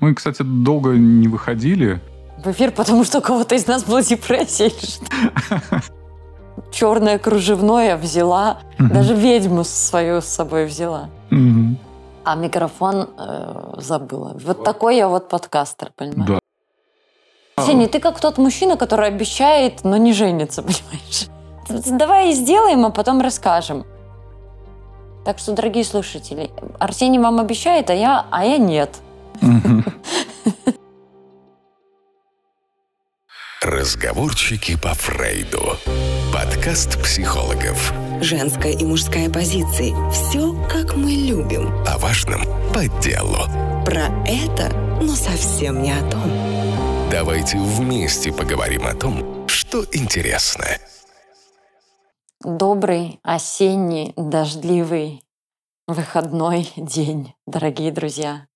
Мы, кстати, долго не выходили. В эфир, потому что у кого-то из нас была депрессия или что? Черное кружевное взяла. Даже ведьму свою с собой взяла. А микрофон э, забыла. Вот такой я вот подкастер, понимаешь? Да. Сеня, ты как тот мужчина, который обещает, но не женится, понимаешь? Давай сделаем, а потом расскажем. Так что, дорогие слушатели, Арсений вам обещает, а я, а я нет. Разговорчики по Фрейду. Подкаст психологов. Женская и мужская позиции. Все, как мы любим. О важном по делу. Про это, но совсем не о том. Давайте вместе поговорим о том, что интересно. Добрый осенний дождливый выходной день, дорогие друзья.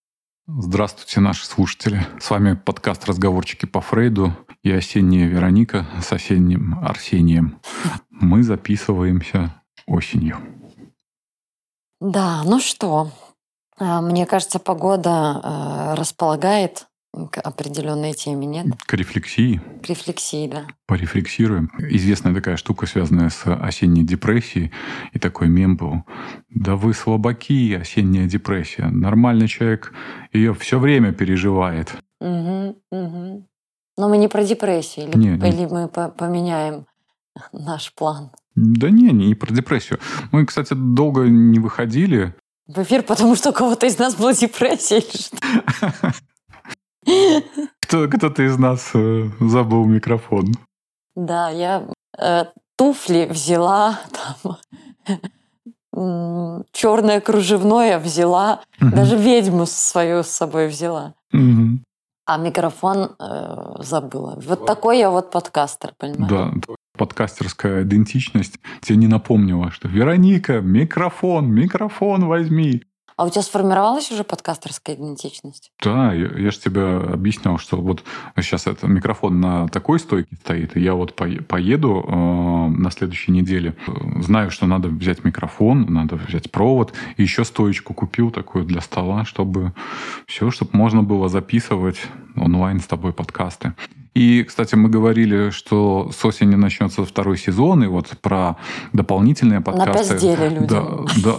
Здравствуйте, наши слушатели. С вами подкаст «Разговорчики по Фрейду» и осенняя Вероника с осенним Арсением. Мы записываемся осенью. Да, ну что, а, мне кажется, погода э, располагает к определенной теме, нет? К рефлексии. К рефлексии, да. Порефлексируем. Известная такая штука, связанная с осенней депрессией. И такой мем был. Да вы слабаки, осенняя депрессия. Нормальный человек ее все время переживает. Угу, угу. Но мы не про депрессию. Или, Не, не. или мы по- поменяем наш план Да не, не про депрессию. Мы, кстати, долго не выходили. в эфир, потому что у кого-то из нас была депрессия или что? Кто, кто-то из нас э, забыл микрофон. Да, я э, туфли взяла, там, черное кружевное взяла, даже ведьму свою с собой взяла. Мгм. А микрофон э, забыла. Вот такой я вот подкастер, понимаешь? Да, подкастерская идентичность тебе не напомнила, что Вероника, микрофон, микрофон возьми. А у тебя сформировалась уже подкастерская идентичность? Да, я, же тебе объяснял, что вот сейчас этот микрофон на такой стойке стоит, и я вот пое- поеду э, на следующей неделе, э, знаю, что надо взять микрофон, надо взять провод, и еще стоечку купил такую для стола, чтобы все, чтобы можно было записывать онлайн с тобой подкасты. И, кстати, мы говорили, что с осени начнется второй сезон, и вот про дополнительные подкасты. Напиздели люди. Да, да.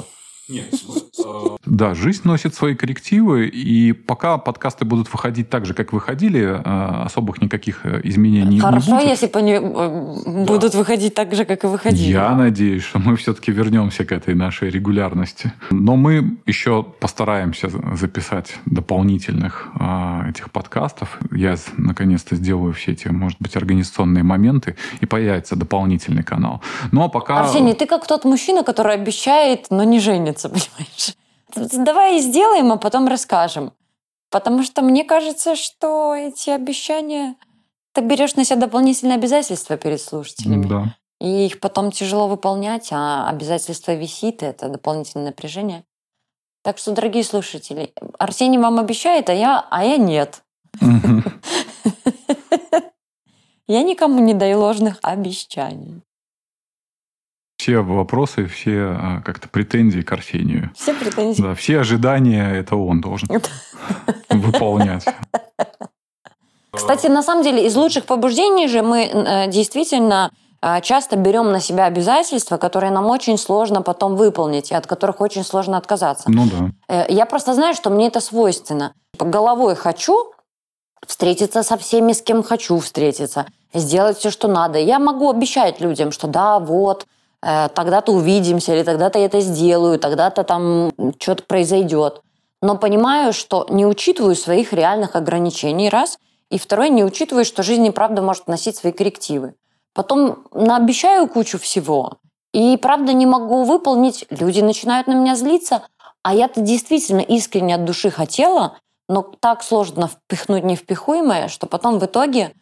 Да, жизнь носит свои коррективы, и пока подкасты будут выходить так же, как выходили, э, особых никаких э, изменений не Хорошо, будет. если бы они э, будут выходить так же, как и выходили. Я надеюсь, что мы все-таки вернемся к этой нашей регулярности. Но мы еще постараемся записать дополнительных э, этих подкастов. Я наконец-то сделаю все эти, может быть, организационные моменты, и появится дополнительный канал. Ну а пока... Арсений, ты как тот мужчина, который обещает, но не женится, понимаешь? Давай сделаем, а потом расскажем. Потому что мне кажется, что эти обещания... Ты берешь на себя дополнительные обязательства перед слушателями. Да. И их потом тяжело выполнять, а обязательство висит, и это дополнительное напряжение. Так что, дорогие слушатели, Арсений вам обещает, а я, а я нет. Я никому не даю ложных обещаний. Все вопросы, все а, как-то претензии к Арсению. Все претензии. Да, все ожидания это он должен выполнять. Кстати, на самом деле, из лучших побуждений же мы э, действительно э, часто берем на себя обязательства, которые нам очень сложно потом выполнить, и от которых очень сложно отказаться. Ну да. Э, Я просто знаю, что мне это свойственно. Головой хочу встретиться со всеми, с кем хочу встретиться, сделать все, что надо. Я могу обещать людям, что да, вот, тогда-то увидимся, или тогда-то я это сделаю, тогда-то там что-то произойдет. Но понимаю, что не учитываю своих реальных ограничений, раз, и второй, не учитываю, что жизнь и правда может носить свои коррективы. Потом наобещаю кучу всего, и правда не могу выполнить, люди начинают на меня злиться, а я-то действительно искренне от души хотела, но так сложно впихнуть невпихуемое, что потом в итоге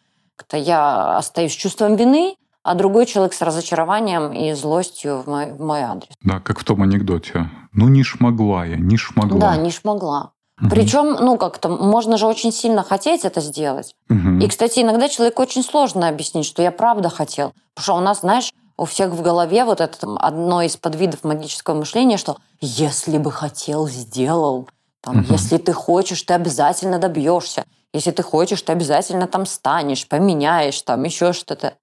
я остаюсь с чувством вины, а другой человек с разочарованием и злостью в мой, в мой адрес. Да, как в том анекдоте. Ну не шмогла я, не шмогла. Да, не шмогла. Мгм. Причем, ну, как-то можно же очень сильно хотеть это сделать. Мгм. И, кстати, иногда человеку очень сложно объяснить, что я правда хотел. Потому что у нас, знаешь, у всех в голове вот это там, одно из подвидов магического мышления, что если бы хотел, сделал. Там, Мгм. Если ты хочешь, ты обязательно добьешься. Если ты хочешь, ты обязательно там станешь, поменяешь, там еще что-то.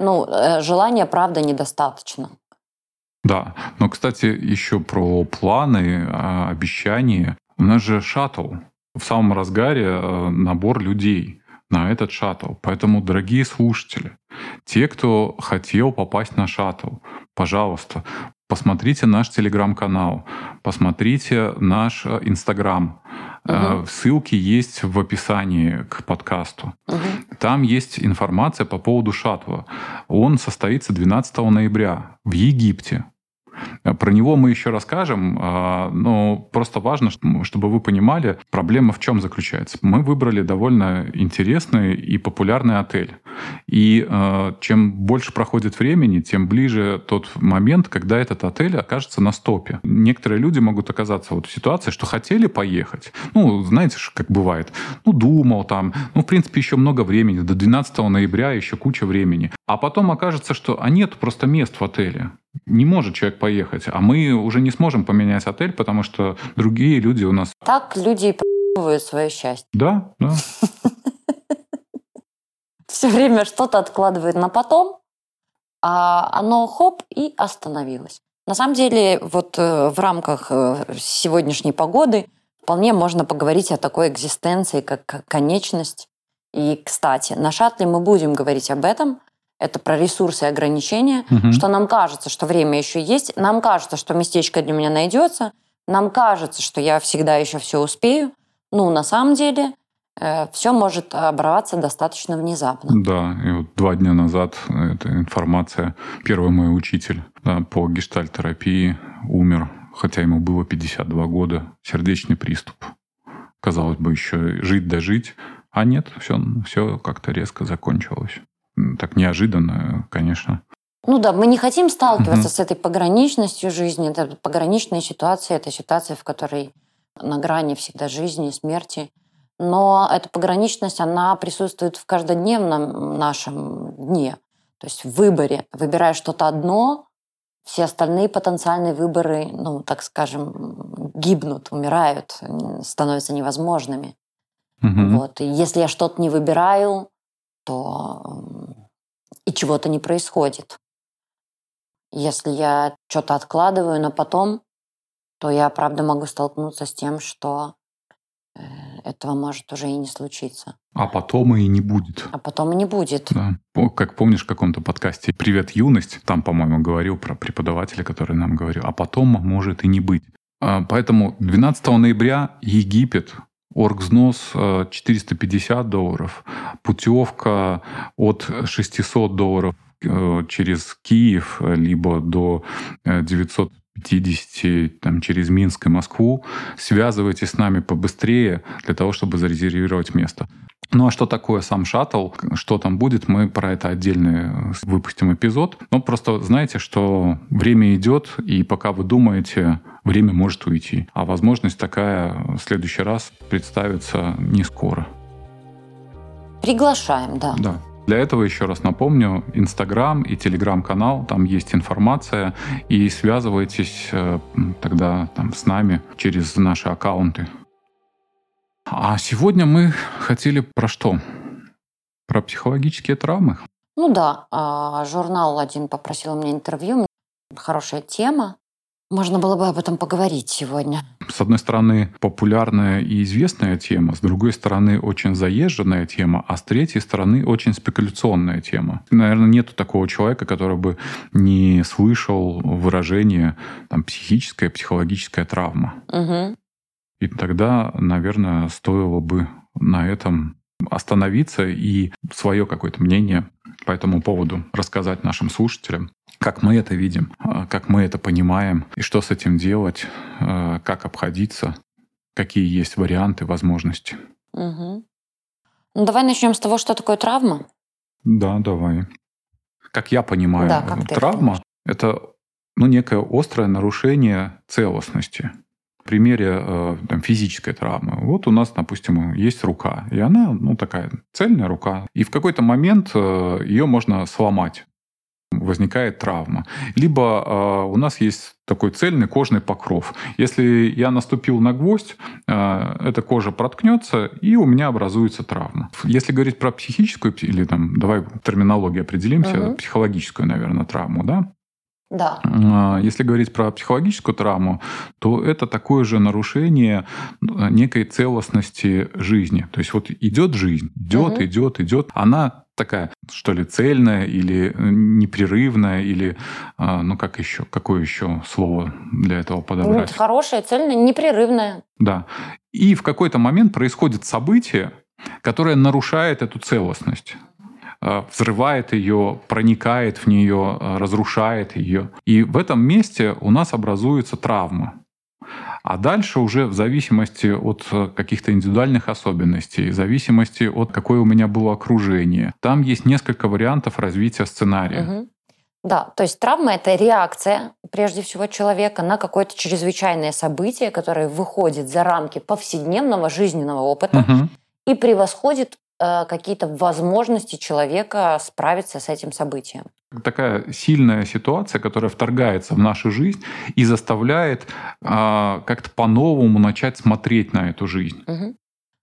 Ну, э, желания, правда, недостаточно. Да, но, кстати, еще про планы, а, обещания. У нас же шаттл. В самом разгаре э, набор людей на этот шаттл. Поэтому, дорогие слушатели, те, кто хотел попасть на шаттл, пожалуйста, посмотрите наш телеграм-канал, посмотрите наш э, инстаграм. Мгм. Ссылки есть в описании к подкасту. Мгм. Там есть информация по поводу шаттла. Он состоится 12 ноября в Египте. Э, Про него мы еще расскажем, но просто важно, чтобы вы понимали, проблема в чем заключается. Мы выбрали довольно интересный и популярный отель. И э, чем больше проходит времени, тем ближе тот момент, когда этот отель окажется на стопе. Некоторые люди могут оказаться вот в ситуации, что хотели поехать. Ну, знаете, как бывает. Ну, думал там. Ну, в принципе, еще много времени. До 12 ноября еще куча времени. А потом окажется, что а нет просто мест в отеле. Не может человек поехать. А мы уже не сможем поменять отель, потому что другие люди у нас... Так люди и свое счастье. Да, да. Все время что-то откладывают на потом, а оно хоп и остановилось. На самом деле, вот э, в рамках э, сегодняшней погоды вполне можно поговорить о такой экзистенции, как конечность. И, кстати, на шаттле мы будем говорить об этом. Это про ресурсы и ограничения, Мгм. что нам кажется, что время еще есть, нам кажется, что местечко для меня найдется, нам кажется, что я всегда еще все успею. Ну, на самом деле, все может оборваться достаточно внезапно. Да, и вот два дня назад эта информация. Первый мой учитель да, по гештальтерапии умер, хотя ему было 52 года. Сердечный приступ. Казалось бы, еще жить да жить. А нет, все, все как-то резко закончилось. Так неожиданно, конечно. Ну да, мы не хотим сталкиваться Мгм. с этой пограничностью жизни. Это пограничная ситуация, это ситуация, в которой на грани всегда жизни и смерти. Но эта пограничность, она присутствует в каждодневном нашем дне. То есть в выборе. Выбирая что-то одно, все остальные потенциальные выборы, ну, так скажем, гибнут, умирают, становятся невозможными. Мгм. Вот. И если я что-то не выбираю, то и чего-то не происходит. Если я что-то откладываю на потом, то я, правда, могу столкнуться с тем, что этого может уже и не случиться. А потом и не будет. А потом и не будет. Да. Как помнишь в каком-то подкасте «Привет, юность», там, по-моему, говорил про преподавателя, который нам говорил, а потом может и не быть. А, поэтому 12 ноября Египет, оргзнос э, 450 долларов, путевка от 600 долларов э, через Киев, э, либо до 900 50 там, через Минск и Москву. Связывайтесь с нами побыстрее для того, чтобы зарезервировать место. Ну а что такое сам шаттл, что там будет, мы про это отдельно э, выпустим эпизод. Но просто знаете, что время идет, и пока вы думаете, время может уйти. А возможность такая в следующий раз представится не скоро. Приглашаем, да. Да. Для этого еще раз напомню, Инстаграм и Телеграм-канал, там есть информация, и связывайтесь э, тогда там, с нами через наши аккаунты. А сегодня мы хотели про что? Про психологические травмы. Ну да, а, журнал один попросил у меня интервью. Хорошая тема. Можно было бы об этом поговорить сегодня. С одной стороны, популярная и известная тема, с другой стороны, очень заезженная тема, а с третьей стороны, очень спекуляционная тема. Наверное, нету такого человека, который бы не слышал выражение там, психическая, психологическая травма. Мгм. И тогда, наверное, стоило бы на этом остановиться и свое какое-то мнение по этому поводу рассказать нашим слушателям, как мы это видим, а, как мы это понимаем, и что с этим делать, а, как обходиться, какие есть варианты, возможности. Мгм. Ну, давай начнем с того, что такое травма. Да, давай. Как я понимаю, Да, как травма это ну, некое острое нарушение целостности. В примере э, там, физической травмы. Вот у нас, допустим, есть рука, и она ну, такая цельная рука. И в какой-то момент э, ее можно сломать. Возникает травма. Либо э, у нас есть такой цельный кожный покров. Если я наступил на гвоздь, э, эта кожа проткнется, и у меня образуется травма. Если говорить про психическую, или там, давай терминологию определимся, угу. психологическую, наверное, травму, да? Да. Если говорить про психологическую травму, то это такое же нарушение некой целостности жизни. То есть вот идет жизнь, идет, угу. идет, идет, она такая, что ли, цельная или э, непрерывная, или, а, ну, как еще, какое еще слово для этого подобрать? Ну, хорошая, цельная, непрерывная. Да. И в какой-то момент происходит событие, которое нарушает эту целостность а, взрывает ее, проникает в нее, а, разрушает ее. И в этом месте у нас образуется травма. А дальше уже в зависимости от э, каких-то индивидуальных особенностей, в зависимости от какое у меня было окружение, там есть несколько вариантов развития сценария. Угу. Да, то есть травма – это реакция, прежде всего, человека на какое-то чрезвычайное событие, которое выходит за рамки повседневного жизненного опыта угу. и превосходит Э, какие-то возможности человека справиться с этим событием. Такая сильная ситуация, которая вторгается в нашу жизнь и заставляет э, как-то по-новому начать смотреть на эту жизнь. Угу.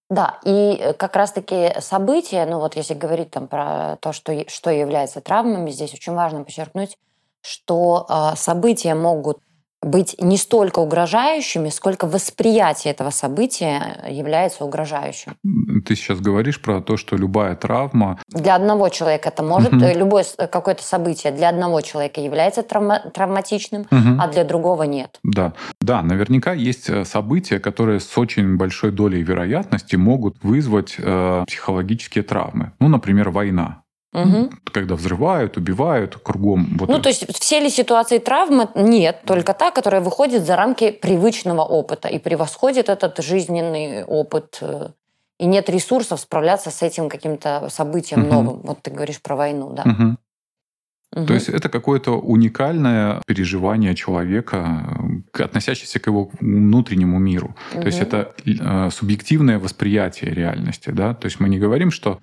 Да, и как раз-таки события, ну вот если говорить там про то, что, что является травмами, здесь очень важно подчеркнуть, что э, события могут быть не столько угрожающими, сколько восприятие этого события является угрожающим. Ты сейчас говоришь про то, что любая травма... Для одного человека это может, угу. любое какое-то событие для одного человека является травма, травматичным, угу. а для другого нет. Да. да, наверняка есть э, события, которые с очень большой долей вероятности могут вызвать э, психологические травмы. Ну, например, война. Угу. Когда взрывают, убивают кругом. Вот ну, это. то есть все ли ситуации травмы? Нет, только та, которая выходит за рамки привычного опыта и превосходит этот жизненный опыт. Э, и нет ресурсов справляться с этим каким-то событием угу. новым. Вот ты говоришь про войну, да. Угу. Угу. То есть это какое-то уникальное переживание человека, относящееся к его внутреннему миру. Угу. То есть это э, субъективное восприятие реальности. Да? То есть мы не говорим, что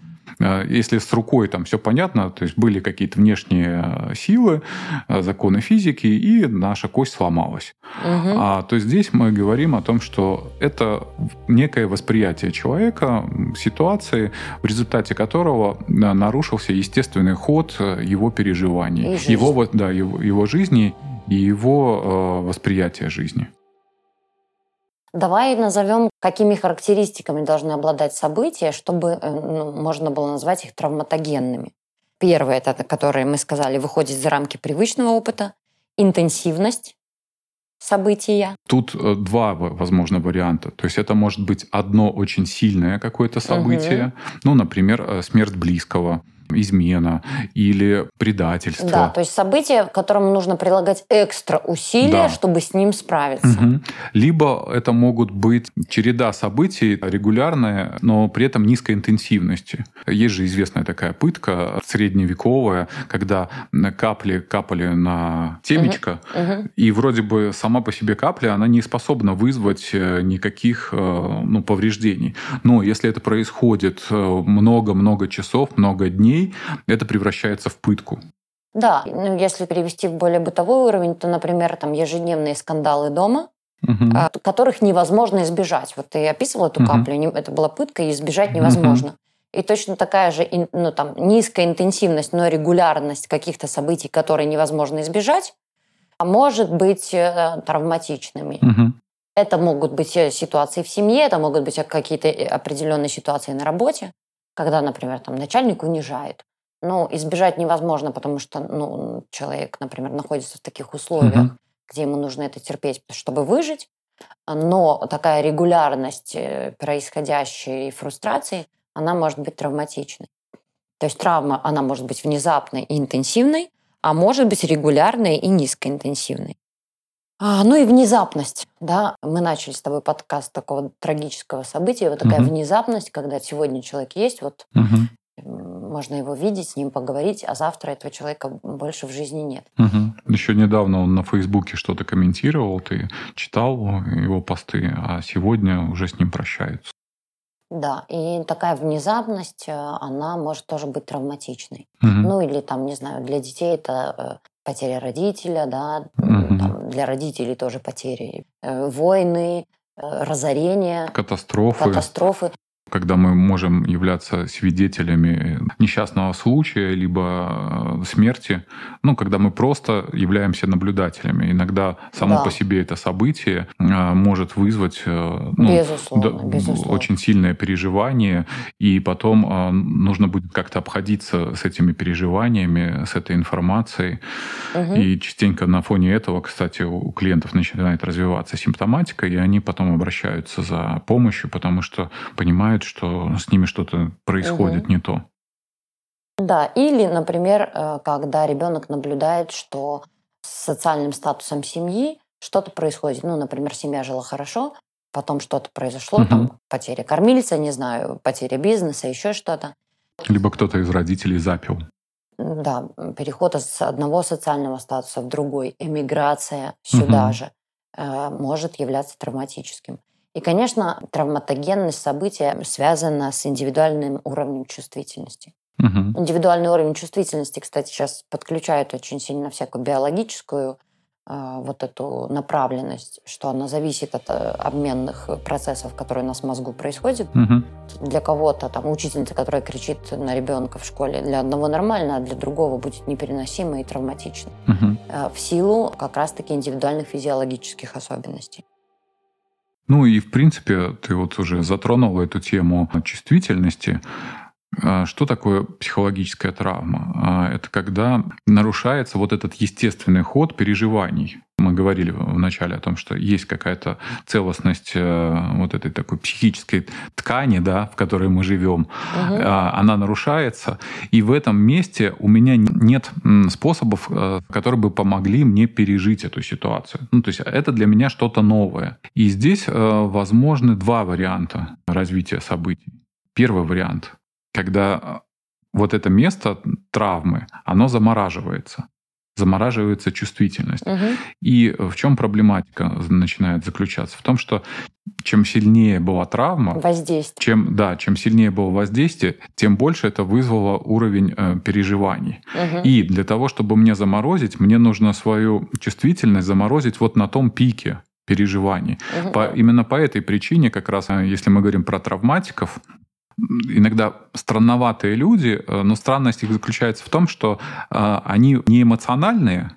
если с рукой там все понятно, то есть были какие-то внешние э, силы, э, законы физики, и наша кость сломалась. Угу. А, то есть здесь мы говорим о том, что это некое восприятие человека ситуации, в результате которого нарушился естественный ход его переживаний, его, да, его, его жизни и его э, восприятия жизни. Давай назовем, какими характеристиками должны обладать события, чтобы э, ну, можно было назвать их травматогенными. Первое, это, которые мы сказали, выходит за рамки привычного опыта, интенсивность события. Тут э, два, возможно, варианта. То есть это может быть одно очень сильное какое-то событие, угу. ну, например, э, смерть близкого, измена или предательство. Да, то есть событие, которому нужно прилагать экстра усилия, да. чтобы с ним справиться. Угу. Либо это могут быть череда событий регулярная, но при этом низкой интенсивности. Есть же известная такая пытка средневековая, когда капли капали на темечко, угу. и вроде бы сама по себе капля, она не способна вызвать э, никаких э, ну, повреждений. Но если это происходит э, много-много часов, много дней, дней, это превращается в пытку. Да, ну, если перевести в более бытовой уровень, то, например, там ежедневные скандалы дома, угу. которых невозможно избежать. Вот ты описывал эту угу. каплю, это была пытка, и избежать невозможно. Угу. И точно такая же ну, там, низкая интенсивность, но регулярность каких-то событий, которые невозможно избежать, а может быть э, травматичными. Угу. Это могут быть э, ситуации в семье, это могут быть какие-то э, определенные ситуации на работе когда, например, там начальник унижает. Ну, избежать невозможно, потому что ну, человек, например, находится в таких условиях, угу. где ему нужно это терпеть, чтобы выжить. Но такая регулярность э, происходящей фрустрации, она может быть травматичной. То есть травма, она может быть внезапной и интенсивной, а может быть регулярной и низкоинтенсивной. А, ну и внезапность, да, мы начали с тобой подкаст такого трагического события, вот такая угу. внезапность, когда сегодня человек есть, вот угу. можно его видеть, с ним поговорить, а завтра этого человека больше в жизни нет. Угу. Еще недавно он на Фейсбуке что-то комментировал, ты читал его посты, а сегодня уже с ним прощаются. Да, и такая внезапность, э, она может тоже быть травматичной. Мгм. Ну или там, не знаю, для детей это э, потеря родителя, да, Мгм. там, для родителей тоже потери, э, войны, э, разорения, Катастрофы. катастрофы. Когда мы можем являться свидетелями несчастного случая, либо э, смерти, ну, когда мы просто являемся наблюдателями. Иногда само Да. по себе это событие э, может вызвать э, ну, безусловно, да, безусловно. очень сильное переживание, и потом нужно будет как-то обходиться с этими переживаниями, с этой информацией. Мгм. И частенько на фоне этого, кстати, у клиентов начинает развиваться симптоматика, и они потом обращаются за помощью, потому что понимают, что с ними что-то происходит Мгм. не то. Да, или, например, э, когда ребенок наблюдает, что с социальным статусом семьи что-то происходит. Ну, например, семья жила хорошо, потом что-то произошло, Мгм. там потеря кормильца, не знаю, потеря бизнеса, еще что-то. Либо кто-то из родителей запил. Да, переход с одного социального статуса в другой, эмиграция сюда Мгм. же э, может являться травматическим. И, конечно, травматогенность события связана с индивидуальным уровнем чувствительности. Мгм. Индивидуальный уровень чувствительности, кстати, сейчас подключают очень сильно всякую биологическую э, вот эту направленность, что она зависит от э, обменных процессов, которые у нас в мозгу происходят. Мгм. Для кого-то там учительница, которая кричит на ребенка в школе, для одного нормально, а для другого будет непереносимо и травматично. Э, В силу как раз-таки индивидуальных физиологических особенностей. Ну и, в принципе, ты вот уже затронул эту тему чувствительности. А Что такое психологическая травма? А, Это когда нарушается вот этот естественный ход переживаний. Мы говорили вначале о том, что есть какая-то целостность э, вот этой такой психической ткани, да, в которой мы живем. А, Она нарушается, и в этом месте у меня нет способов, э, которые бы помогли мне пережить эту ситуацию. Ну, то есть это для меня что-то новое. И здесь э, возможны два варианта развития событий. Первый вариант, когда э, вот это место травмы, оно замораживается. Замораживается чувствительность. Мгм. И в чем проблематика начинает заключаться? В том, что чем сильнее была травма, Воздействие. чем, да, чем сильнее было воздействие, тем больше это вызвало уровень э, переживаний. Мгм. И для того, чтобы мне заморозить, мне нужно свою чувствительность заморозить вот на том пике переживаний. Мгм. По- именно по этой причине, как раз, э, если мы говорим про травматиков, иногда странноватые люди, э, но странность их заключается в том, что э, они не эмоциональные,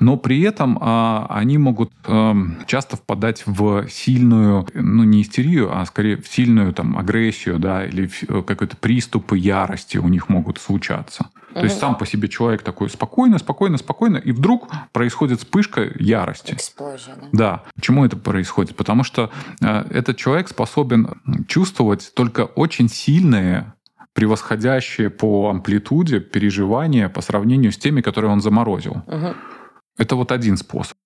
но при этом а, они могут эм, часто впадать в сильную, ну не истерию, а скорее в сильную там агрессию, да, или э, какой-то приступы ярости у них могут случаться. То есть сам по себе человек такой спокойно, спокойно, спокойно, и вдруг происходит вспышка ярости. Эксплозия, да. Да. Почему это происходит? Потому что э, этот человек способен чувствовать только очень сильные превосходящие по амплитуде переживания по сравнению с теми, которые он заморозил. Мгм. Это вот один способ.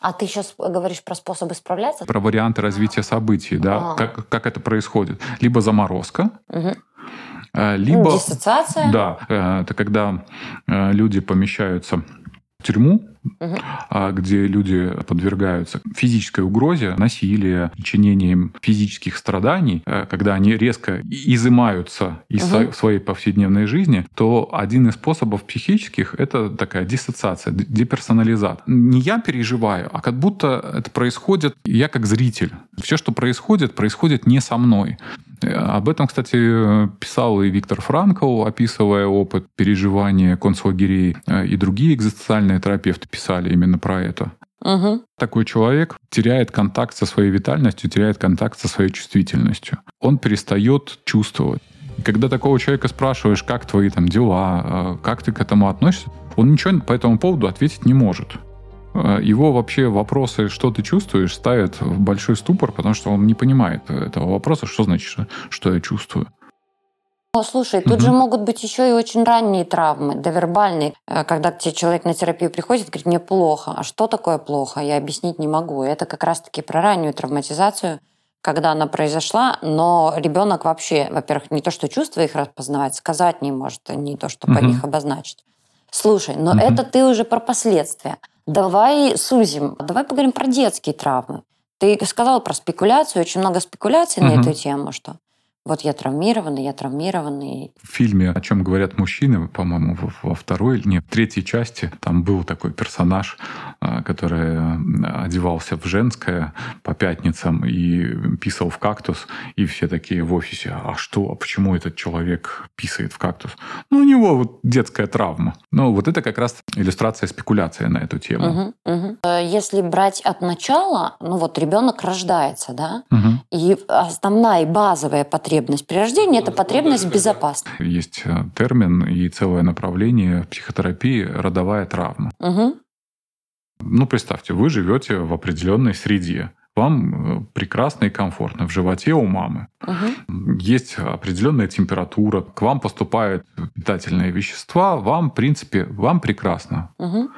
А ты сейчас говоришь про способы справляться? Про варианты развития событий, да, А. как, как это происходит. Либо заморозка, э, либо... Диссоциация? Да, э, это когда э, люди помещаются тюрьму, а, где люди подвергаются физической угрозе, насилию, причинению им физических страданий, э, когда они резко изымаются из со- своей повседневной жизни, то один из способов психических — это такая диссоциация, деперсонализация. Не я переживаю, а как будто это происходит, я как зритель. Все, что происходит, происходит не со мной. Об этом, кстати, писал и Виктор Франкл, описывая опыт переживания концлагерей, э, и другие экзистенциальные терапевты писали именно про это. Мгм. Такой человек теряет контакт со своей витальностью, теряет контакт со своей чувствительностью. Он перестает чувствовать. И когда такого человека спрашиваешь, как твои там дела, э, как ты к этому относишься, он ничего по этому поводу ответить не может. Э, Его вообще вопросы, что ты чувствуешь, ставят в большой ступор, потому что он не понимает этого вопроса, что значит, что- я чувствую. О, слушай, тут Мгм. же могут быть еще и очень ранние травмы, довербальные, Э, когда к тебе человек на терапию приходит говорит, мне плохо. А что такое плохо? Я объяснить не могу. И Это как раз-таки про раннюю травматизацию, когда она произошла, но ребенок вообще, во-первых, не то, что чувства их распознавать, сказать не может, не то, что по Мгм. них обозначить. Слушай, но Мгм. это ты уже про последствия. Давай сузим, давай поговорим про детские травмы. Ты сказал про спекуляцию, очень много спекуляций на Мгм. эту тему, что Вот я травмированный, я травмированный. В фильме «О чем говорят мужчины», по-моему, во второй, не, в третьей части, там был такой персонаж, а, который одевался в женское по пятницам и писал в кактус, и все такие в офисе, а что, а почему этот человек писает в кактус? Ну, у него вот детская травма. Ну, вот это как раз иллюстрация спекуляции на эту тему. Угу, угу. Если брать от начала, ну вот ребенок рождается, да, угу. и основная и базовая потребность потребность при рождении – это потребность в безопасности. Есть э, термин и целое направление в психотерапии – родовая травма. Угу. Ну, представьте, вы живете в определенной среде. Вам э, прекрасно и комфортно в животе у мамы. Угу. Есть определенная температура, к вам поступают питательные вещества, вам, в принципе, вам прекрасно. Угу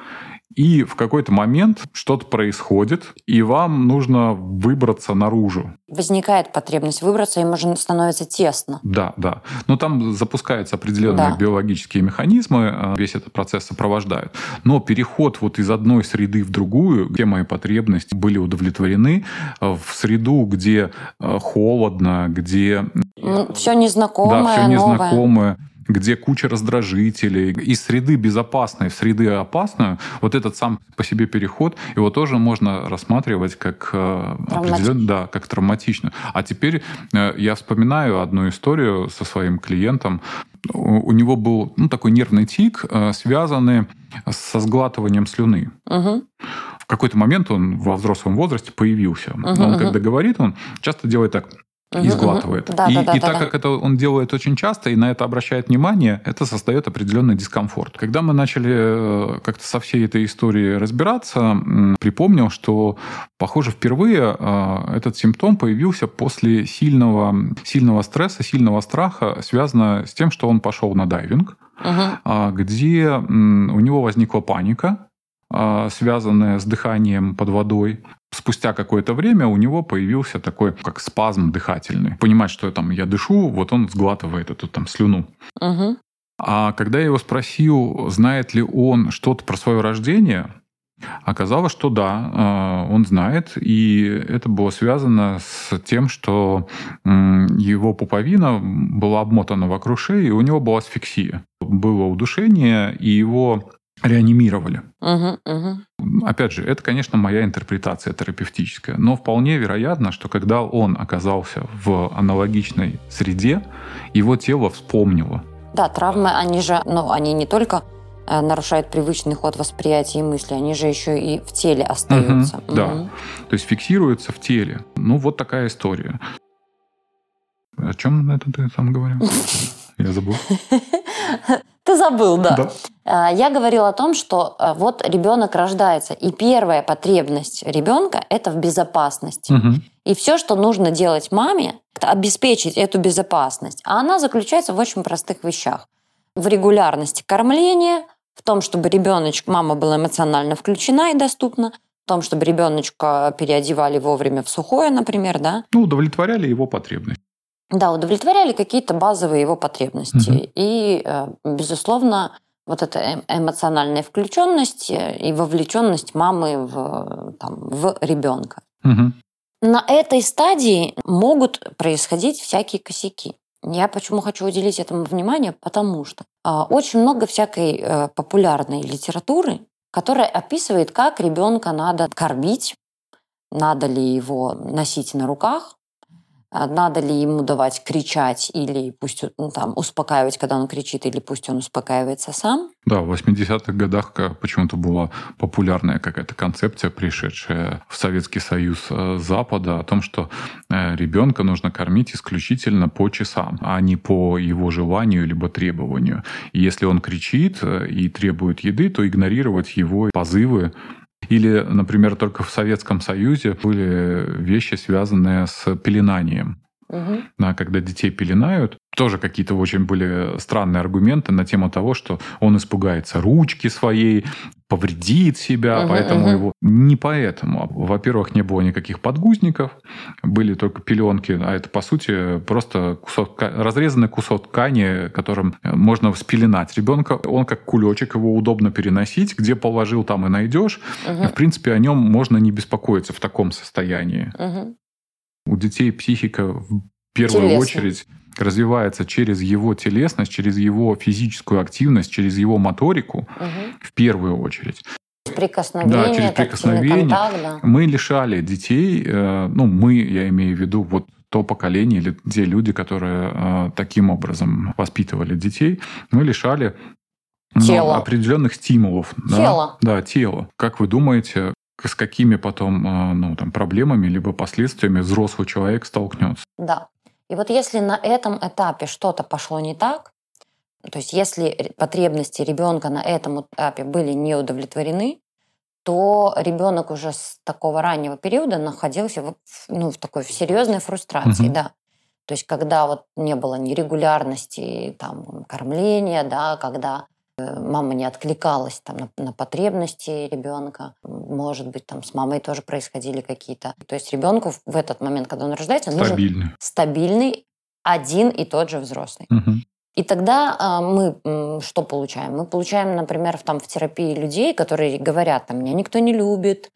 и в какой-то момент что-то происходит, и вам нужно выбраться наружу. Возникает потребность выбраться, им уже становится тесно. Да, да. Но там запускаются определенные да. биологические механизмы, э, весь этот процесс сопровождают. Но переход вот из одной среды в другую, где мои потребности были удовлетворены, э, в среду, где э, холодно, где... Все незнакомое, Да, все незнакомое. Новое где куча раздражителей, из среды безопасной в среды опасную, вот этот сам по себе переход, его тоже можно рассматривать как э, определенно, да, как травматично. А теперь э, я вспоминаю одну историю со своим клиентом. У него был ну, такой нервный тик, э, связанный со сглатыванием слюны. Угу. В какой-то момент он во взрослом возрасте появился. Угу, он, угу. когда говорит, он часто делает так и сглатывает. Да, и да, да, и да, так да. как это он делает очень часто и на это обращает внимание, это создает определенный дискомфорт. Когда мы начали э, как-то со всей этой историей разбираться, припомнил, что, похоже, впервые э, этот симптом появился после сильного, сильного стресса, сильного страха, связано с тем, что он пошел на дайвинг, угу. где у него возникла паника, а, связанная с дыханием под водой спустя какое-то время у него появился такой, как спазм дыхательный. Понимать, что там я дышу, вот он сглатывает эту там слюну. Угу. А когда я его спросил, знает ли он что-то про свое рождение, Оказалось, что да, а, он знает, и это было связано с тем, что его пуповина была обмотана вокруг шеи, и у него была асфиксия. Было удушение, и его реанимировали. Угу, угу. Опять же, это, конечно, моя интерпретация терапевтическая, но вполне вероятно, что когда он оказался в аналогичной среде, его тело вспомнило. Да, травмы, они же, ну, они не только э, нарушают привычный ход восприятия и мысли, они же еще и в теле остаются. Угу, угу. Да, то есть фиксируются в теле. Ну, вот такая история. О чем это ты сам говорил? Я забыл. Ты забыл, да. да. А, я говорила о том, что а, вот ребенок рождается, и первая потребность ребенка – это в безопасности. Угу. И все, что нужно делать маме, это обеспечить эту безопасность. А она заключается в очень простых вещах. В регулярности кормления, в том, чтобы ребеночек, мама была эмоционально включена и доступна, в том, чтобы ребеночка переодевали вовремя в сухое, например, да? Ну, удовлетворяли его потребности. Да, удовлетворяли какие-то базовые его потребности. Угу. И, э, безусловно, вот эта эм, эмоциональная включенность э, и вовлеченность мамы в, там, в ребенка. Угу. На этой стадии могут происходить всякие косяки. Я почему хочу уделить этому внимание? Потому что а, очень много всякой популярной литературы, которая описывает, как ребенка надо кормить, надо ли его носить на руках, надо ли ему давать кричать или пусть ну, там успокаивать, когда он кричит, или пусть он успокаивается сам? Да, в 80-х годах почему-то была популярная какая-то концепция, пришедшая в Советский Союз э, Запада, о том, что э, ребенка нужно кормить исключительно по часам, а не по его желанию либо требованию. И если он кричит э, и требует еды, то игнорировать его позывы или, например, только в Советском Союзе были вещи, связанные с пеленанием. Угу. Да, когда детей пеленают, тоже какие-то очень были странные аргументы на тему того, что он испугается ручки своей, повредит себя, угу, поэтому угу. его... Не поэтому. Во-первых, не было никаких подгузников, были только пеленки, а это, по сути, просто кусок, разрезанный кусок ткани, которым можно спеленать ребенка. Он как кулечек, его удобно переносить, где положил, там и найдешь. Угу. В принципе, о нем можно не беспокоиться в таком состоянии. Угу. У детей психика первую Телесный. очередь развивается через его телесность, через его физическую активность, через его моторику, Мгм. в первую очередь. Прикосновение, Да, через прикосновение. контакт, да. Мы лишали детей, э, ну, мы, я имею в виду, вот то поколение или те люди, которые э, таким образом воспитывали детей, мы лишали ну, Тело. определенных стимулов. да. Тело. Да, тело. Как вы думаете, с какими потом э, ну, там, проблемами либо последствиями взрослый человек столкнется? Да. И вот если на этом этапе что-то пошло не так, то есть если потребности ребенка на этом этапе были не удовлетворены, то ребенок уже с такого раннего периода находился в, ну, в такой серьезной фрустрации, Мгм. да. То есть когда вот не было нерегулярности там, кормления, да, когда мама не откликалась там, на, на потребности ребенка, может быть, там с мамой тоже происходили какие-то. То есть ребенку в- этот момент, когда он рождается, нужен Стабильный. стабильный один и тот же взрослый. Мгм. И тогда а, мы что получаем? Мы получаем, например, в, там, в терапии людей, которые говорят, там, меня никто не любит,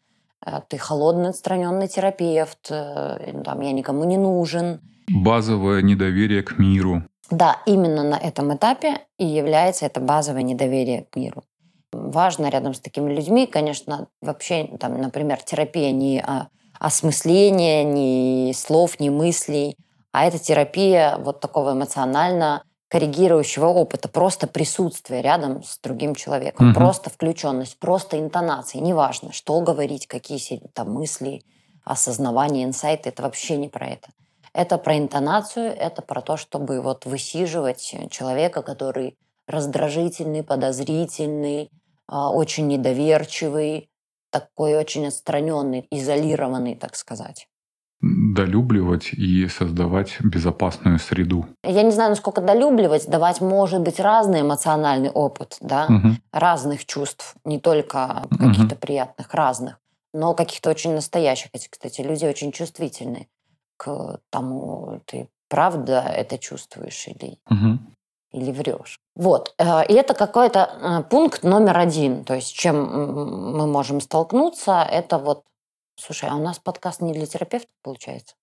э, ты холодный, отстраненный терапевт, э, там, я никому не нужен. Базовое недоверие к миру. Да, именно на этом этапе и является это базовое недоверие к миру. Важно рядом с такими людьми, конечно, вообще, там, например, терапия не осмысления, ни слов, ни мыслей, а это терапия вот такого эмоционально коррегирующего опыта, просто присутствие рядом с другим человеком, Мгм. просто включенность, просто интонации, неважно, что говорить, какие там мысли, осознавание, инсайты, это вообще не про это. Это про интонацию, это про то, чтобы вот высиживать человека, который раздражительный, подозрительный, а, очень недоверчивый, такой очень отстраненный, изолированный, так сказать. Долюбливать и создавать безопасную среду. Я не знаю, насколько долюбливать, давать может быть разный эмоциональный опыт, да, Мгм. разных чувств, не только каких-то приятных, разных, но каких-то очень настоящих. Эти, кстати, люди очень чувствительны к тому, ты правда это чувствуешь или Мгм. или врешь. Вот. э, И это какой-то э, пункт номер один. То есть, чем мы можем столкнуться, это вот... Слушай, а у нас подкаст не для терапевтов, получается?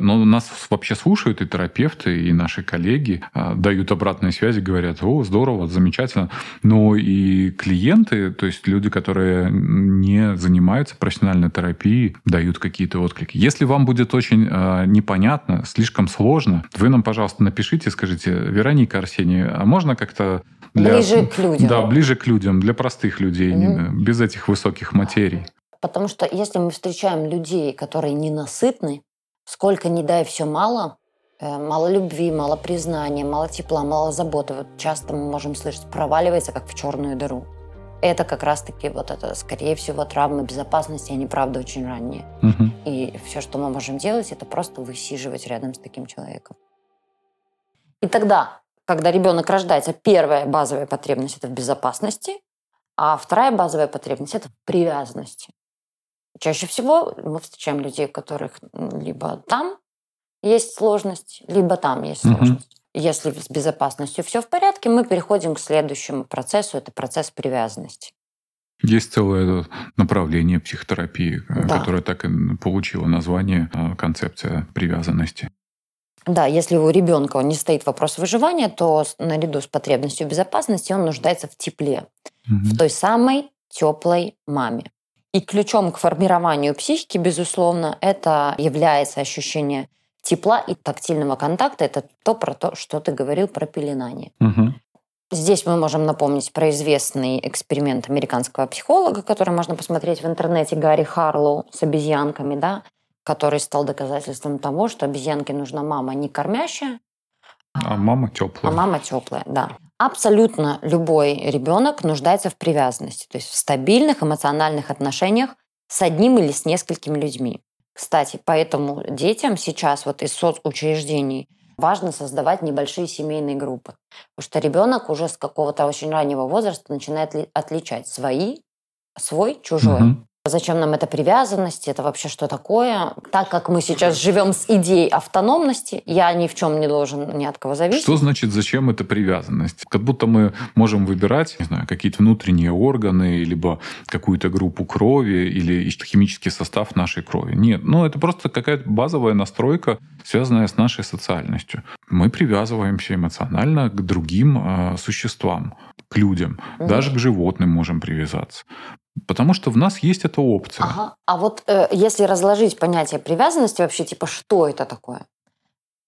Но нас вообще слушают и терапевты, и наши коллеги а, дают обратные связи, говорят, о, здорово, замечательно. Но и клиенты, то есть люди, которые не занимаются профессиональной терапией, дают какие-то отклики. Если вам будет очень а, непонятно, слишком сложно, вы нам, пожалуйста, напишите, скажите, Вероника Арсения, а можно как-то для... Ближе к людям. Да, ближе к людям, для простых людей, Мгм. без этих высоких материй. Потому что если мы встречаем людей, которые ненасытны, сколько ни дай все мало, э, мало любви, мало признания, мало тепла, мало заботы, вот часто мы можем слышать, проваливается как в черную дыру. Это как раз-таки вот это, скорее всего, травмы безопасности, они правда очень ранние. Мгм. И все, что мы можем делать, это просто высиживать рядом с таким человеком. И тогда, когда ребенок рождается, первая базовая потребность это в безопасности, а вторая базовая потребность это в привязанности. Чаще всего мы встречаем людей, у которых либо там есть сложность, либо там есть сложность. Если с безопасностью все в порядке, мы переходим к следующему процессу, это процесс привязанности. Есть целое направление психотерапии, э, Да. которое так и получило название э, концепция привязанности. Да, если у ребенка не стоит вопрос выживания, то наряду с потребностью безопасности он нуждается в тепле, Мгм. в той самой теплой маме. И ключом к формированию психики, безусловно, это является ощущение тепла и тактильного контакта. Это то, про то, что ты говорил про пеленание. Мгм. Здесь мы можем напомнить про известный эксперимент американского психолога, который можно посмотреть в интернете, Гарри Харлоу с обезьянками, да, который стал доказательством того, что обезьянке нужна мама не кормящая, А мама а теплая. мама теплая, да. Абсолютно любой ребенок нуждается в привязанности, то есть в стабильных эмоциональных отношениях с одним или с несколькими людьми. Кстати, поэтому детям сейчас вот из соцучреждений важно создавать небольшие семейные группы. Потому что ребенок уже с какого-то очень раннего возраста начинает ли- отличать свои, свой, чужой. Мгм. Зачем нам эта привязанность? Это вообще что такое? Так как мы сейчас живем с идеей автономности, я ни в чем не должен ни от кого зависеть. Что значит, зачем эта привязанность? Как будто мы можем выбирать, не знаю, какие-то внутренние органы, либо какую-то группу крови, или химический состав нашей крови. Нет, ну это просто какая-то базовая настройка, связанная с нашей социальностью. Мы привязываемся эмоционально к другим э, существам к людям, угу. даже к животным можем привязаться. Потому что в нас есть эта опция. Ага. А вот э, если разложить понятие привязанности, вообще типа что это такое?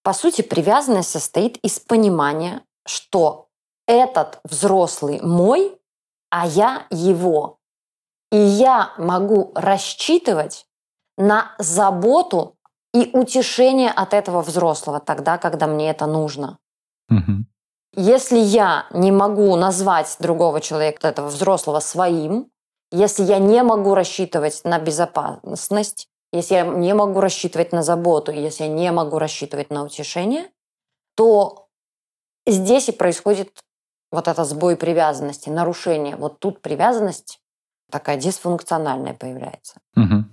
По сути, привязанность состоит из понимания, что этот взрослый мой, а я его. И я могу рассчитывать на заботу и утешение от этого взрослого тогда, когда мне это нужно. Угу. Если я не могу назвать другого человека, этого взрослого, своим, если я не могу рассчитывать на безопасность, если я не могу рассчитывать на заботу, если я не могу рассчитывать на утешение, то здесь и происходит вот это сбой привязанности, нарушение. Вот тут привязанность такая дисфункциональная появляется. Угу.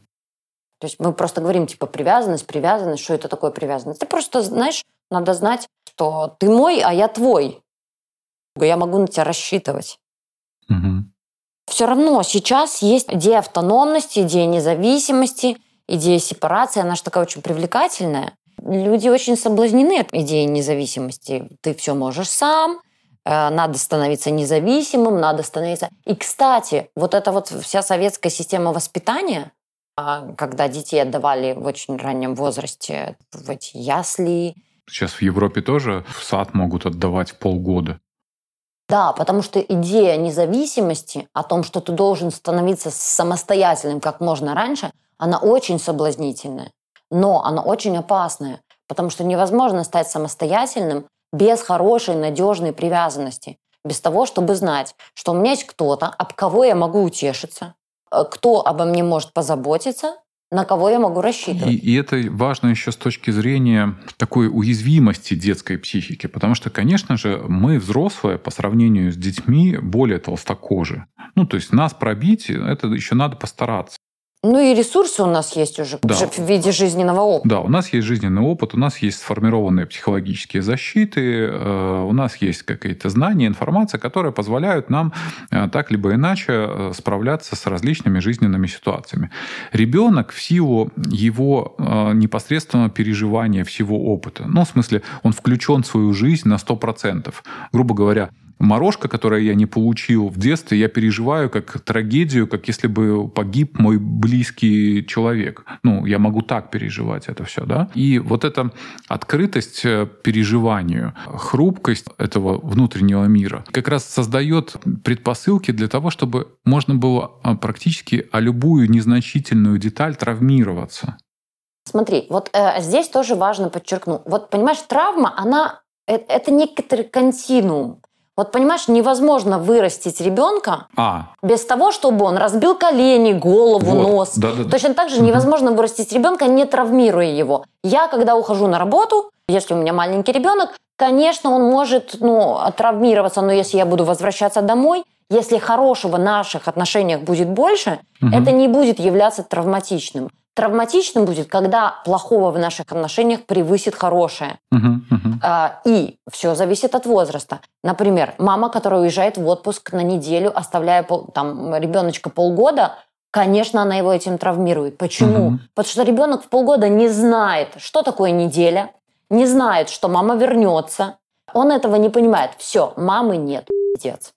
То есть мы просто говорим, типа, привязанность, привязанность, что это такое привязанность? Ты просто, знаешь, надо знать, что ты мой, а я твой. Я могу на тебя рассчитывать. Угу. Все равно сейчас есть идея автономности, идея независимости, идея сепарации. Она же такая очень привлекательная. Люди очень соблазнены от идеи независимости. Ты все можешь сам, э, надо становиться независимым, надо становиться... И, кстати, вот эта вот вся советская система воспитания, а, когда детей отдавали в очень раннем возрасте в эти ясли. Сейчас в Европе тоже в сад могут отдавать полгода. Да, потому что идея независимости, о том, что ты должен становиться самостоятельным как можно раньше, она очень соблазнительная, но она очень опасная, потому что невозможно стать самостоятельным без хорошей, надежной привязанности, без того, чтобы знать, что у меня есть кто-то, об кого я могу утешиться, Э, кто обо мне может позаботиться, на кого я могу рассчитывать. И, и это важно еще с точки зрения такой уязвимости детской психики, потому что, конечно же, мы взрослые по сравнению с детьми более толстокожи. Ну, то есть нас пробить, это еще надо постараться. Ну и ресурсы у нас есть уже да. в виде жизненного опыта. Да, у нас есть жизненный опыт, у нас есть сформированные психологические защиты, э, у нас есть какие-то знания, информация, которые позволяют нам э, так либо иначе э, справляться с различными жизненными ситуациями. Ребенок в силу его непосредственного переживания всего опыта, ну, в смысле, он включен в свою жизнь на 100%. Грубо говоря, морожка, которую я не получил в детстве, я переживаю как трагедию, как если бы погиб мой близкий человек. Ну, я могу так переживать это все, да? И вот эта открытость э, переживанию, хрупкость этого внутреннего мира как раз создает предпосылки для того, чтобы можно было а, практически о любую незначительную деталь травмироваться. Смотри, вот э, здесь тоже важно подчеркнуть. Вот понимаешь, травма, она э, это некоторый континуум. Вот понимаешь, невозможно вырастить ребенка а. без того, чтобы он разбил колени, голову, вот. нос. Да, да, Точно так же невозможно вырастить ребенка, не травмируя его. Я, когда ухожу на работу, если у меня маленький ребенок, конечно, он может ну, травмироваться, но если я буду возвращаться домой, если хорошего в наших отношениях будет больше, угу. это не будет являться травматичным. Травматичным будет, когда плохого в наших отношениях превысит хорошее. Uh-huh, uh-huh. И все зависит от возраста. Например, мама, которая уезжает в отпуск на неделю, оставляя там ребеночка полгода, конечно, она его этим травмирует. Почему? Uh-huh. Потому что ребенок в полгода не знает, что такое неделя, не знает, что мама вернется. Он этого не понимает. Все, мамы нет, пиздец.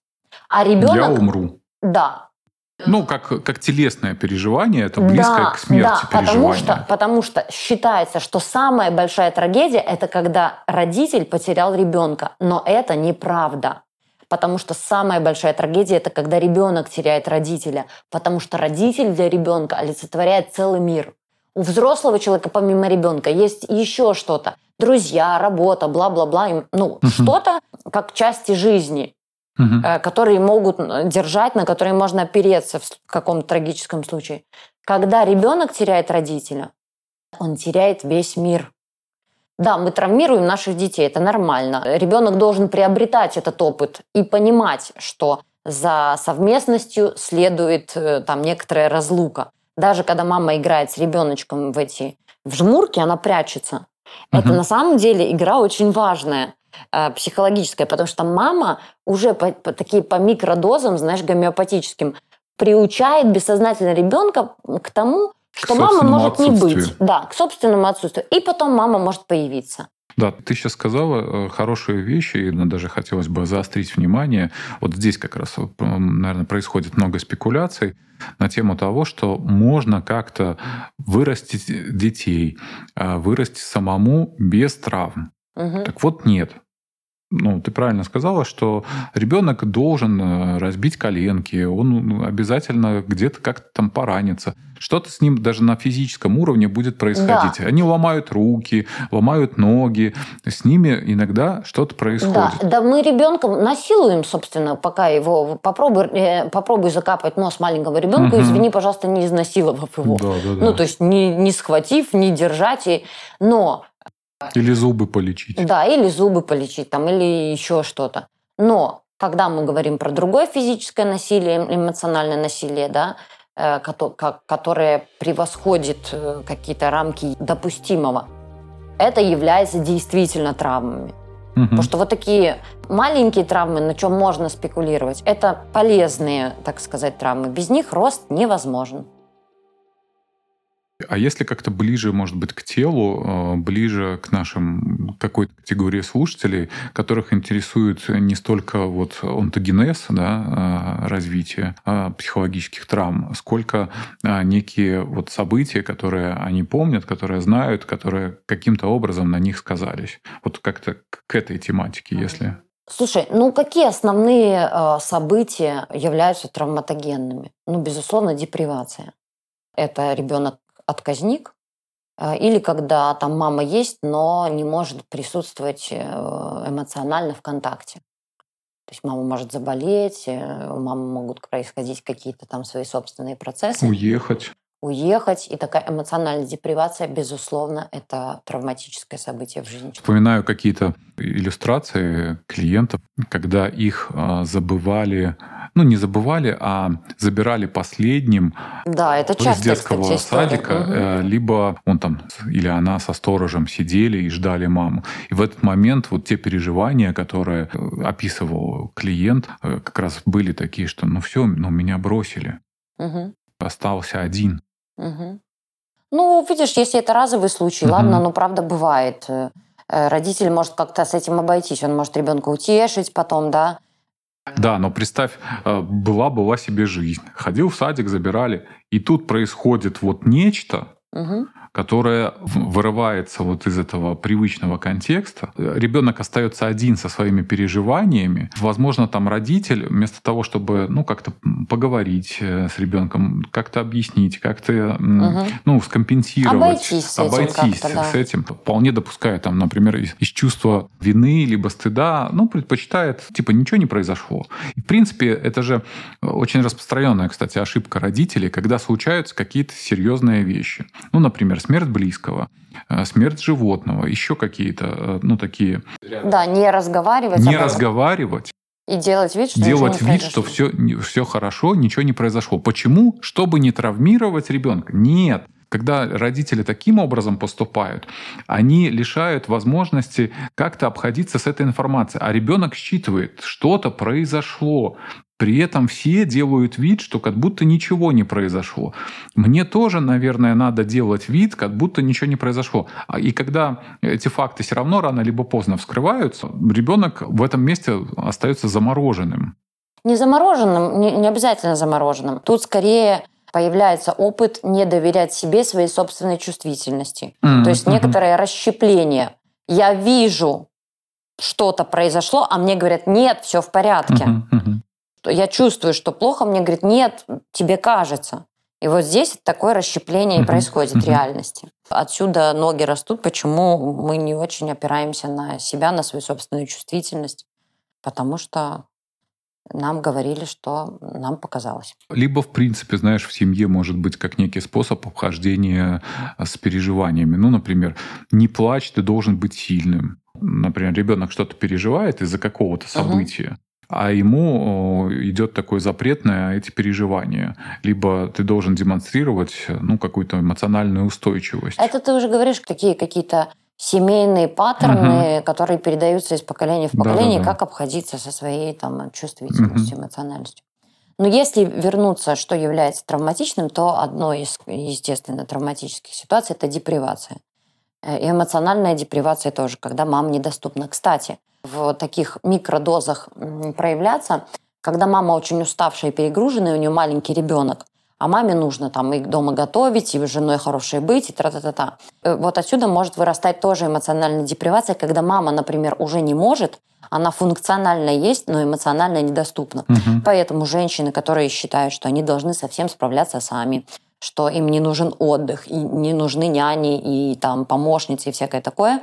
А ребенок... Я умру. Да, ну, как, как телесное переживание, это близкое да, к смерти да, потому что, потому что считается, что самая большая трагедия – это когда родитель потерял ребенка. Но это неправда. Потому что самая большая трагедия – это когда ребенок теряет родителя. Потому что родитель для ребенка олицетворяет целый мир. У взрослого человека, помимо ребенка, есть еще что-то. Друзья, работа, бла-бла-бла. Ну, угу. что-то как части жизни угу. которые могут держать, на которые можно опереться в каком-то трагическом случае. Когда ребенок теряет родителя, он теряет весь мир. Да, мы травмируем наших детей, это нормально. Ребенок должен приобретать этот опыт и понимать, что за совместностью следует э, там некоторая разлука. даже когда мама играет с ребеночком в эти в жмурки, она прячется. Это Мгм. на самом деле игра очень важная э, психологическая, потому что мама уже по, по- такие по микродозам, знаешь, гомеопатическим, приучает бессознательно ребенка к тому, что мама собственному может не быть. Да, к собственному отсутствию. И потом мама может появиться. Да, ты сейчас сказала э, хорошие вещи, и даже хотелось бы заострить внимание. Вот здесь как раз, наверное, происходит много спекуляций на тему того, что можно как-то вырастить детей, э, вырасти самому без травм. Мгм. Так вот, нет. Ну, ты правильно сказала, что ребенок должен э, разбить коленки, он ну, обязательно где-то как-то там поранится. Что-то с ним даже на физическом уровне будет происходить. Они ломают руки, ломают ноги, с ними иногда что-то Да, происходит. да, мы ребенка насилуем, собственно, пока его попробуй, э, попробуй закапать нос маленького ребенка, Мгм. извини, пожалуйста, не изнасиловав его. Да, да, да. Ну, то есть не, не схватив, не держать. И... Но Или зубы полечить. Да, или зубы полечить, там, или еще что-то. Но когда мы говорим про другое физическое насилие, эмоциональное насилие, да, э, кото- ко- которое превосходит э, какие-то рамки допустимого, это является действительно травмами. Мгм. Потому что вот такие маленькие травмы, на чем можно спекулировать, это полезные, так сказать, травмы. Без них рост невозможен. А если как-то ближе, может быть, к телу, э, ближе к нашим какой-то категории слушателей, которых интересует не столько вот онтогенез, да, э, развитие э, психологических травм, сколько э, некие вот события, которые они помнят, которые знают, которые каким-то образом на них сказались. Вот как-то к этой тематике, если... Слушай, ну какие основные э, события являются травматогенными? Ну, безусловно, депривация. Это ребенок отказник, э, или когда там мама есть, но не может присутствовать э, эмоционально в контакте. То есть мама может заболеть, э, у мамы могут происходить какие-то там свои собственные процессы, Уехать. уехать. И такая эмоциональная депривация, безусловно, это травматическое событие в жизни. Вспоминаю какие-то иллюстрации клиентов, когда их э, забывали, ну не забывали, а забирали последним Да, это из часто, детского кстати, садика, э, либо он там или она со сторожем сидели и ждали маму. И в этот момент вот те переживания, которые э, описывал клиент, э, как раз были такие, что ну все, ну меня бросили, Мгм. остался один. Мгм. Ну, видишь, если это разовый случай, Мгм. ладно, но правда бывает. Родитель может как-то с этим обойтись, он может ребенка утешить потом, да. Да, но представь, э, была-была себе жизнь. Ходил в садик, забирали, и тут происходит вот нечто, Мгм. Которая вырывается вот из этого привычного контекста. Ребенок остается один со своими переживаниями. Возможно, там родитель вместо того, чтобы ну как-то поговорить э, с ребенком, как-то объяснить, как-то Мгм. ну скомпенсировать, Обойтись с этим обойтись да. с этим, вполне допуская там, например, из, из чувства вины либо стыда, ну предпочитает типа ничего не произошло. И в принципе это же очень распространенная, кстати, ошибка родителей, когда случаются какие-то серьезные вещи. Ну, например, смерть близкого, э, смерть животного, еще какие-то, э, ну, такие. Да, не разговаривать. Не разговаривать, И делать вид, что делать вид, что все, все хорошо, ничего не произошло. Почему? Чтобы не травмировать ребенка. Нет. Когда родители таким образом поступают, они лишают возможности как-то обходиться с этой информацией. А ребенок считывает, что-то произошло. При этом все делают вид, что как будто ничего не произошло. Мне тоже, наверное, надо делать вид, как будто ничего не произошло. А- И когда эти факты все равно рано либо поздно вскрываются, ребенок в этом месте остается замороженным. Не замороженным, не, не обязательно замороженным. Тут скорее появляется опыт не доверять себе своей собственной чувствительности. То есть некоторое расщепление. Я вижу, что-то произошло, а мне говорят, нет, все в порядке. Мгм, Я чувствую, что плохо, мне говорят, нет, тебе кажется. И вот здесь такое расщепление и происходит мгм. в реальности. Отсюда ноги растут, почему мы не очень опираемся на себя, на свою собственную чувствительность. Потому что нам говорили, что нам показалось. Либо, в принципе, знаешь, в семье может быть как некий способ обхождения э, с переживаниями. Ну, например, не плачь, ты должен быть сильным. Например, ребенок что-то переживает из-за какого-то события. А ему идет такой запрет на эти переживания. Либо ты должен демонстрировать ну, какую-то эмоциональную устойчивость. Это ты уже говоришь такие какие-то семейные паттерны, угу. которые передаются из поколения в поколение, да, да, да. как обходиться со своей там, чувствительностью, угу. эмоциональностью. Но если вернуться, что является травматичным, то одно из, естественно, травматических ситуаций – это депривация. Э, и эмоциональная депривация тоже, когда мама недоступна. Кстати, в таких микродозах проявляться, когда мама очень уставшая и перегруженная, у нее маленький ребенок, а маме нужно там и дома готовить, и с женой хорошей быть, и тра-та-та-та. Э, вот отсюда может вырастать тоже эмоциональная депривация, когда мама, например, уже не может, она функционально есть, но эмоционально недоступна. Угу. Поэтому женщины, которые считают, что они должны совсем справляться сами, что им не нужен отдых, и не нужны няни, и там помощницы, и всякое такое,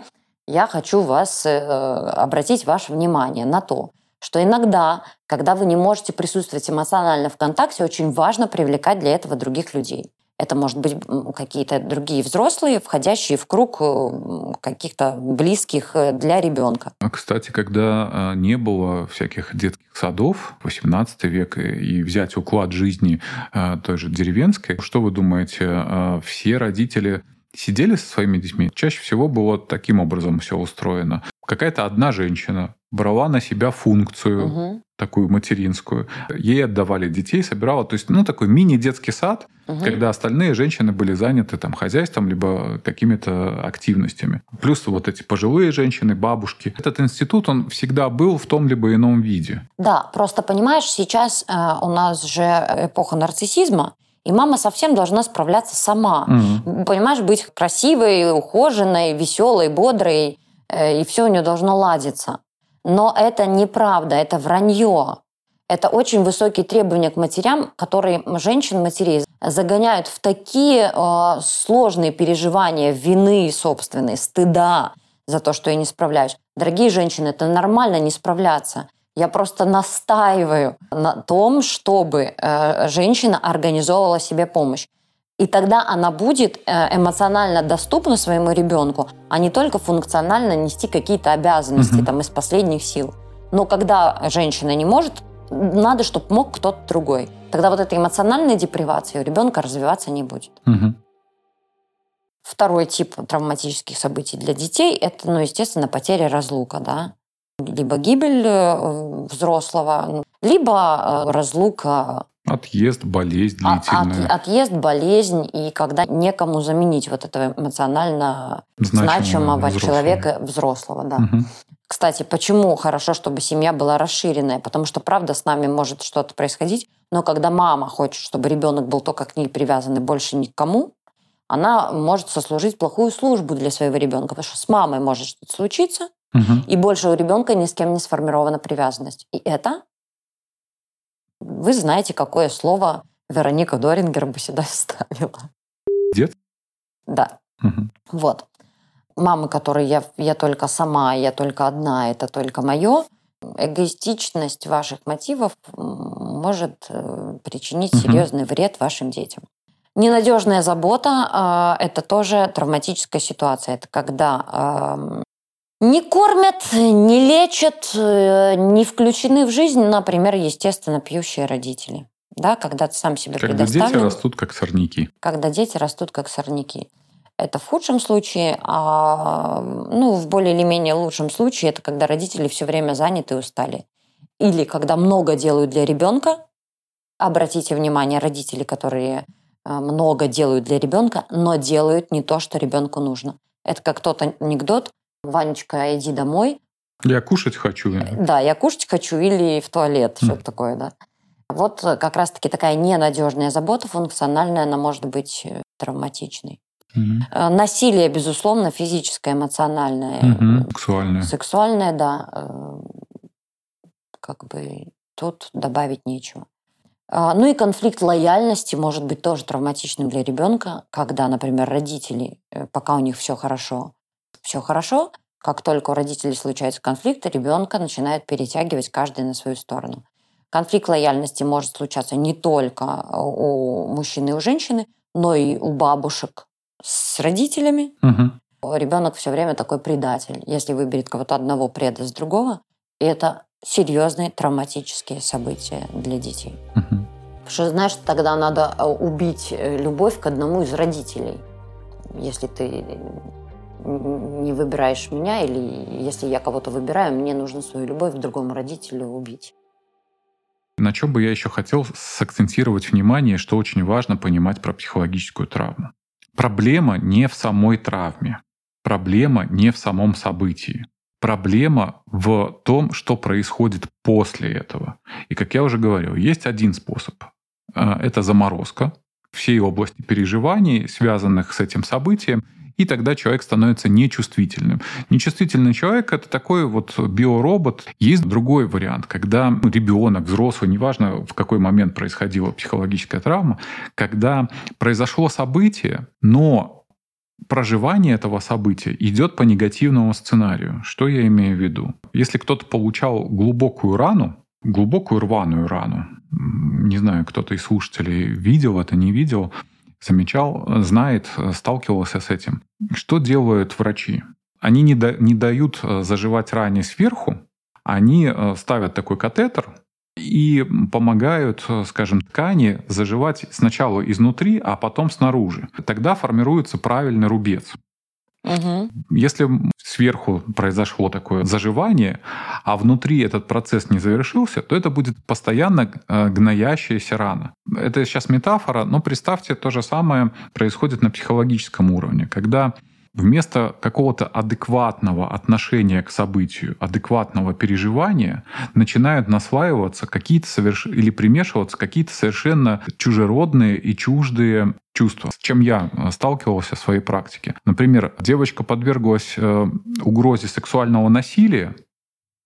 я хочу вас э, обратить ваше внимание на то, что иногда, когда вы не можете присутствовать эмоционально в контакте, очень важно привлекать для этого других людей. Это может быть какие-то другие взрослые, входящие в круг э, каких-то близких э, для ребенка. А, кстати, когда а, не было всяких детских садов, 18 век, и взять уклад жизни а, той же деревенской, что вы думаете, все родители сидели со своими детьми? Чаще всего было таким образом все устроено. Какая-то одна женщина брала на себя функцию угу. такую материнскую. Ей отдавали детей, собирала. То есть, ну, такой мини-детский сад, угу. когда остальные женщины были заняты там хозяйством, либо какими-то активностями. Плюс вот эти пожилые женщины, бабушки. Этот институт, он всегда был в том либо ином виде. Да, просто понимаешь, сейчас э, у нас же эпоха нарциссизма, и мама совсем должна справляться сама. Угу. Понимаешь, быть красивой, ухоженной, веселой, бодрой, э, и все у нее должно ладиться. Но это неправда, это вранье. Это очень высокие требования к матерям, которые женщин-матерей загоняют в такие э, сложные переживания вины собственной, стыда за то, что я не справляюсь. Дорогие женщины, это нормально не справляться. Я просто настаиваю на том, чтобы э, женщина организовывала себе помощь. И тогда она будет э, эмоционально доступна своему ребенку, а не только функционально нести какие-то обязанности угу. там, из последних сил. Но когда женщина не может, надо, чтобы мог кто-то другой. Тогда вот эта эмоциональная депривация у ребенка развиваться не будет. Угу. Второй тип травматических событий для детей – это, ну, естественно, потеря разлука, да. Либо гибель э, взрослого, либо э, разлука Отъезд, болезнь а, длительная. От, отъезд, болезнь, и когда некому заменить вот этого эмоционально значимого, значимого взрослого. человека взрослого. Да. Угу. Кстати, почему хорошо, чтобы семья была расширенная? Потому что, правда, с нами может что-то происходить, но когда мама хочет, чтобы ребенок был только к ней привязан и больше никому, она может сослужить плохую службу для своего ребенка, потому что с мамой может что-то случиться, угу. и больше у ребенка ни с кем не сформирована привязанность. И это вы знаете, какое слово Вероника Дорингер бы сюда вставила. Дед? Да. Угу. Вот. Мамы, которые я, я только сама, я только одна, это только мое. Эгоистичность ваших мотивов может э, причинить угу. серьезный вред вашим детям. Ненадежная забота э, – это тоже травматическая ситуация. Это когда не кормят, не лечат, э, не включены в жизнь, например, естественно, пьющие родители. Да, когда ты сам себе Когда дети растут как сорняки. Когда дети растут как сорняки. Это в худшем случае, а ну, в более или менее лучшем случае это когда родители все время заняты и устали. Или когда много делают для ребенка. Обратите внимание, родители, которые э, много делают для ребенка, но делают не то, что ребенку нужно. Это как тот анекдот, Ванечка, иди домой. Я кушать хочу. Да, я кушать хочу или в туалет, mm. что-то такое, да. Вот как раз-таки такая ненадежная забота функциональная, она может быть э, травматичной. Mm-hmm. Насилие, безусловно, физическое, эмоциональное. Mm-hmm. Сексуальное. Сексуальное, да. Э, как бы тут добавить нечего. А, ну и конфликт лояльности может быть тоже травматичным для ребенка, когда, например, родители, пока у них все хорошо, все хорошо, как только у родителей случаются конфликты, ребенка начинают перетягивать каждый на свою сторону. Конфликт лояльности может случаться не только у мужчины и у женщины, но и у бабушек с родителями. Угу. Ребенок все время такой предатель. Если выберет кого-то одного, предаст другого. И это серьезные травматические события для детей. Мгм. Потому что, знаешь, тогда надо э, убить э, любовь к одному из родителей. Если ты не выбираешь меня, или если я кого-то выбираю, мне нужно свою любовь другому родителю убить. На чем бы я еще хотел сакцентировать внимание, что очень важно понимать про психологическую травму. Проблема не в самой травме. Проблема не в самом событии. Проблема в том, что происходит после этого. И, как я уже говорил, есть один способ. А, Это заморозка всей области переживаний, связанных с этим событием, и тогда человек становится нечувствительным. Нечувствительный человек — это такой вот биоробот. Есть другой вариант, когда ну, ребенок, взрослый, неважно в какой момент происходила психологическая травма, когда произошло событие, но проживание этого события идет по негативному сценарию. Что я имею в виду? Если кто-то получал глубокую рану, глубокую рваную рану, не знаю, кто-то из слушателей видел это, не видел, замечал, знает, сталкивался с этим. Что делают врачи? Они не, да- не дают э, заживать ране сверху, они э, ставят такой катетер и помогают, э, скажем, ткани заживать сначала изнутри, а потом снаружи. Тогда формируется правильный рубец. Мгм. Если сверху произошло такое заживание, а внутри этот процесс не завершился, то это будет постоянно э, гноящаяся рана. Это сейчас метафора, но представьте, то же самое происходит на психологическом уровне, когда вместо какого-то адекватного отношения к событию, адекватного переживания, начинают наслаиваться какие-то соверш... или примешиваться какие-то совершенно чужеродные и чуждые чувства, с чем я э, сталкивался в своей практике. Например, девочка подверглась э, угрозе сексуального насилия,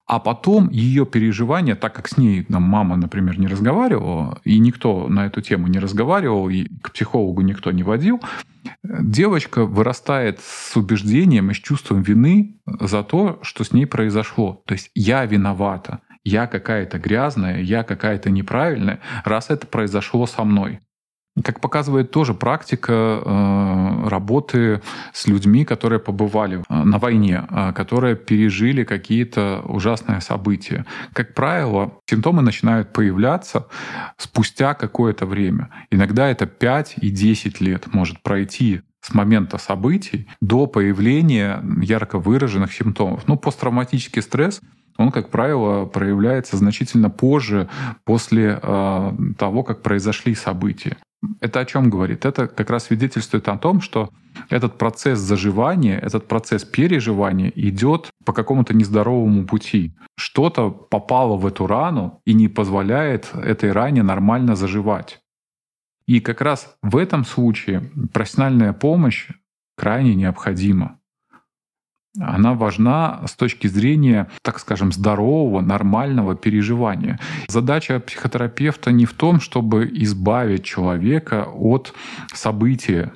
а потом ее переживания, так как с ней там, мама, например, не разговаривала, и никто на эту тему не разговаривал, и к психологу никто не водил, девочка вырастает с убеждением и с чувством вины за то, что с ней произошло. То есть я виновата, я какая-то грязная, я какая-то неправильная, раз это произошло со мной. Как показывает тоже практика э, работы с людьми, которые побывали э, на войне, э, которые пережили какие-то ужасные события. Как правило, симптомы начинают появляться спустя какое-то время. Иногда это 5 и 10 лет может пройти с момента событий до появления ярко выраженных симптомов. Ну, посттравматический стресс он, как правило, проявляется значительно позже, после э, того, как произошли события. Это о чем говорит? Это как раз свидетельствует о том, что этот процесс заживания, этот процесс переживания идет по какому-то нездоровому пути. Что-то попало в эту рану и не позволяет этой ране нормально заживать. И как раз в этом случае профессиональная помощь крайне необходима. Она важна с точки зрения, так скажем, здорового, нормального переживания. Задача психотерапевта не в том, чтобы избавить человека от события.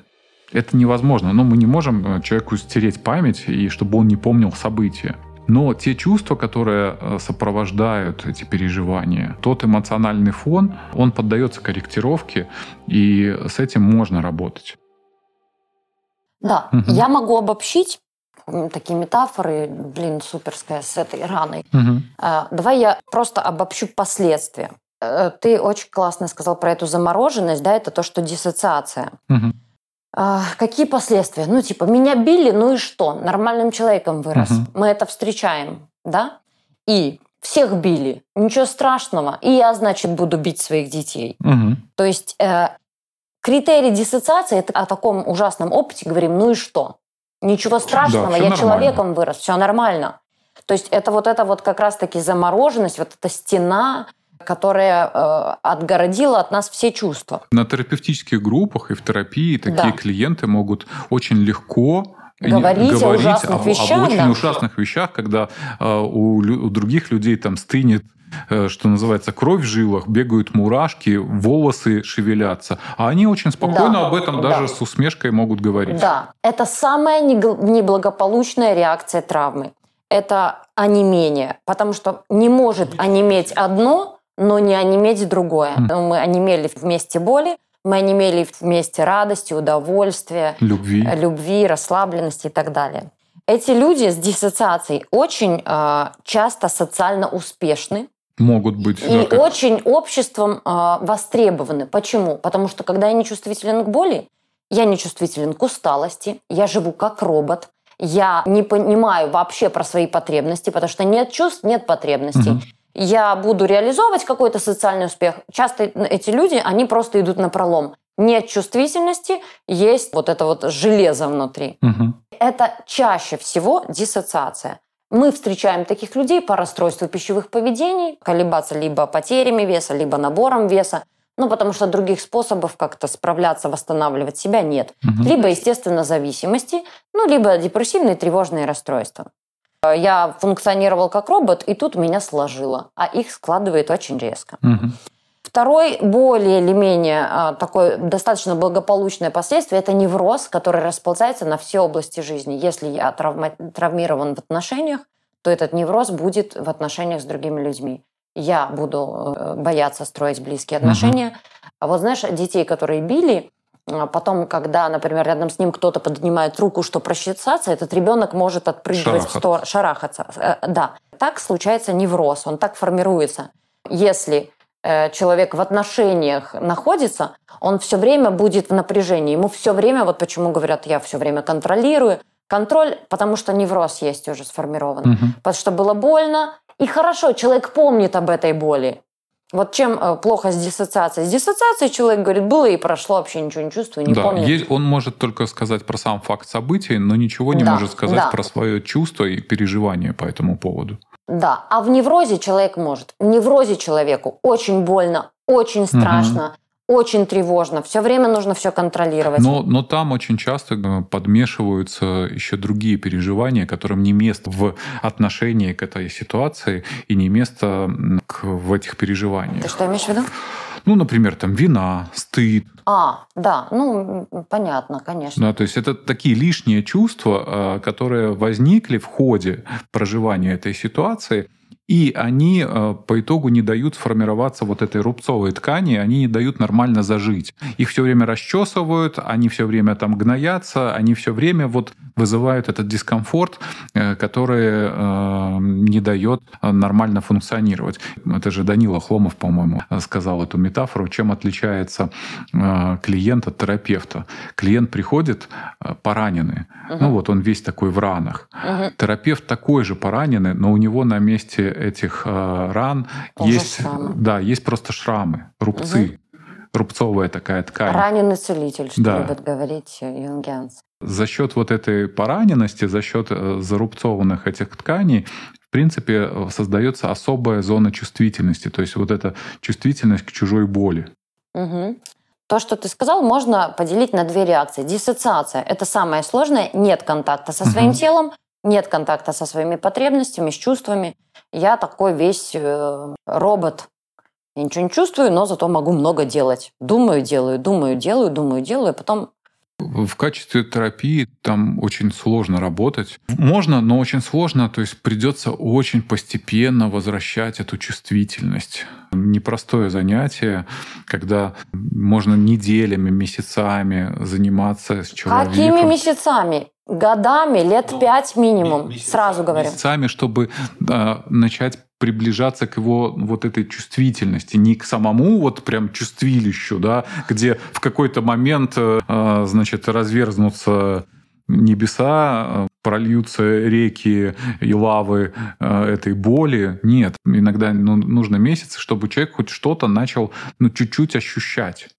Это невозможно. Но мы не можем человеку стереть память, и чтобы он не помнил события. Но те чувства, которые э, сопровождают эти переживания, тот эмоциональный фон, он поддается корректировке, и с этим можно работать. Да, Мгм. я могу обобщить такие метафоры, блин, суперская с этой раной. А, Давай я просто обобщу последствия. Э, Ты очень классно сказал про эту замороженность, да, это то, что диссоциация. А, Какие последствия? Ну, типа, меня били, ну и что? Нормальным человеком вырос. Мгм. Мы это встречаем, да? И всех били, ничего страшного. И я, значит, буду бить своих детей. Мгм. То есть э, критерий диссоциации, это о таком ужасном опыте говорим, ну и что? Ничего страшного, всё я нормально. человеком вырос, все нормально. То есть это вот это вот как раз-таки замороженность, вот эта стена, которая э, отгородила от нас все чувства. На терапевтических группах и в терапии такие Да. клиенты могут очень легко и Говорить о ужасных об- об вещах, очень да. ужасных вещах, когда э, у, у других людей там стынет что называется, кровь в жилах, бегают мурашки, волосы шевелятся. А они очень спокойно Да. об этом Да. даже с усмешкой могут говорить. Да, это самая неблагополучная реакция травмы. Это онемение, потому что не может онеметь одно, но не онеметь другое. Мгм. Мы онемели вместе боли, мы онемели вместе радости, удовольствия, Любви. любви, расслабленности и так далее. Эти люди с диссоциацией очень э, часто социально успешны, Могут быть. и да, как- очень обществом э, востребованы. Почему? Потому что когда я не чувствителен к боли, я не чувствителен к усталости, я живу как робот, я не понимаю вообще про свои потребности, потому что нет чувств, нет потребностей. Мгм. Я буду реализовывать какой-то социальный успех. Часто эти люди, они просто идут на пролом. Нет чувствительности, есть вот это вот железо внутри. Мгм. Это чаще всего диссоциация. Мы встречаем таких людей по расстройству пищевых поведений, колебаться либо потерями веса, либо набором веса, ну, потому что других способов как-то справляться, восстанавливать себя нет. Мгм. Либо, естественно, зависимости, ну, либо депрессивные тревожные расстройства. Э, Я функционировал как робот, и тут меня сложило, а их складывает очень резко. Мгм. Второй, более или менее а, такой достаточно благополучное последствие, это невроз, который расползается на все области жизни. Если я травма- травмирован в отношениях, то этот невроз будет в отношениях с другими людьми. Я буду э, бояться строить близкие отношения. А вот знаешь, детей, которые били, а потом, когда, например, рядом с ним кто-то поднимает руку, что прочесаться, этот ребенок может отпрыгивать в Шарахаться. сторону, шарахаться. Э, Да, так случается невроз, он так формируется. Если э, человек в отношениях находится, он все время будет в напряжении. Ему все время, вот почему говорят, я все время контролирую. Контроль, потому что невроз есть уже сформирован. Мгм. Потому что было больно. И хорошо, человек помнит об этой боли. Вот чем э, плохо с диссоциацией? С диссоциацией человек говорит, было и прошло, вообще ничего не чувствую, не да, помню. есть- он может только сказать про сам факт событий, но ничего не Да, может сказать да. про свое чувство и переживание по этому поводу. Да, а в неврозе человек может. В неврозе человеку очень больно, очень страшно, очень тревожно. Все время нужно все контролировать. Но, но там очень часто э, подмешиваются еще другие переживания, которым не место в отношении к этой ситуации и не место к- в этих переживаниях. Ты что имеешь в виду? Ну, например, там вина, стыд. А, да, ну, понятно, конечно. Да, то есть это такие лишние чувства, э, которые возникли в ходе проживания этой ситуации, и они э, по итогу не дают сформироваться вот этой рубцовой ткани, они не дают нормально зажить. Их все время расчесывают, они все время там гноятся, они все время вот вызывают этот дискомфорт, э, который э, не дает нормально функционировать. Это же Данила Хломов, по-моему, сказал эту метафору, чем отличается клиент от терапевта. Клиент приходит пораненный, ну вот он весь такой в ранах. Мгм. Терапевт такой же пораненный, но у него на месте этих э, ран Тоже есть, да, есть просто шрамы, рубцы, рубцовая такая ткань. Раненый целитель, что Да. любят говорить юнгианцы. За счет вот этой пораненности, за счет э, зарубцованных этих тканей, в принципе, э, создается особая зона чувствительности, то есть вот эта чувствительность к чужой боли. Мгм. То, что ты сказал, можно поделить на две реакции. Диссоциация – это самое сложное. Нет контакта со своим Мгм. телом, нет контакта со своими потребностями, с чувствами. Я такой весь э, робот. Я ничего не чувствую, но зато могу много делать. Думаю, делаю, думаю, делаю, думаю, делаю, а потом В качестве терапии там очень сложно работать. Можно, но очень сложно, то есть придется очень постепенно возвращать эту чувствительность. Непростое занятие, когда можно неделями, месяцами заниматься с человеком. какими месяцами? Годами, лет пять минимум, сразу говорю. Месяцами, чтобы а, начать приближаться к его вот этой чувствительности, не к самому вот прям чувствилищу, да, где в какой-то момент, э, а, значит, разверзнутся небеса, э, прольются реки и лавы э, этой боли. Нет, иногда ну, нужно месяцы, чтобы человек хоть что-то начал ну, чуть-чуть ощущать.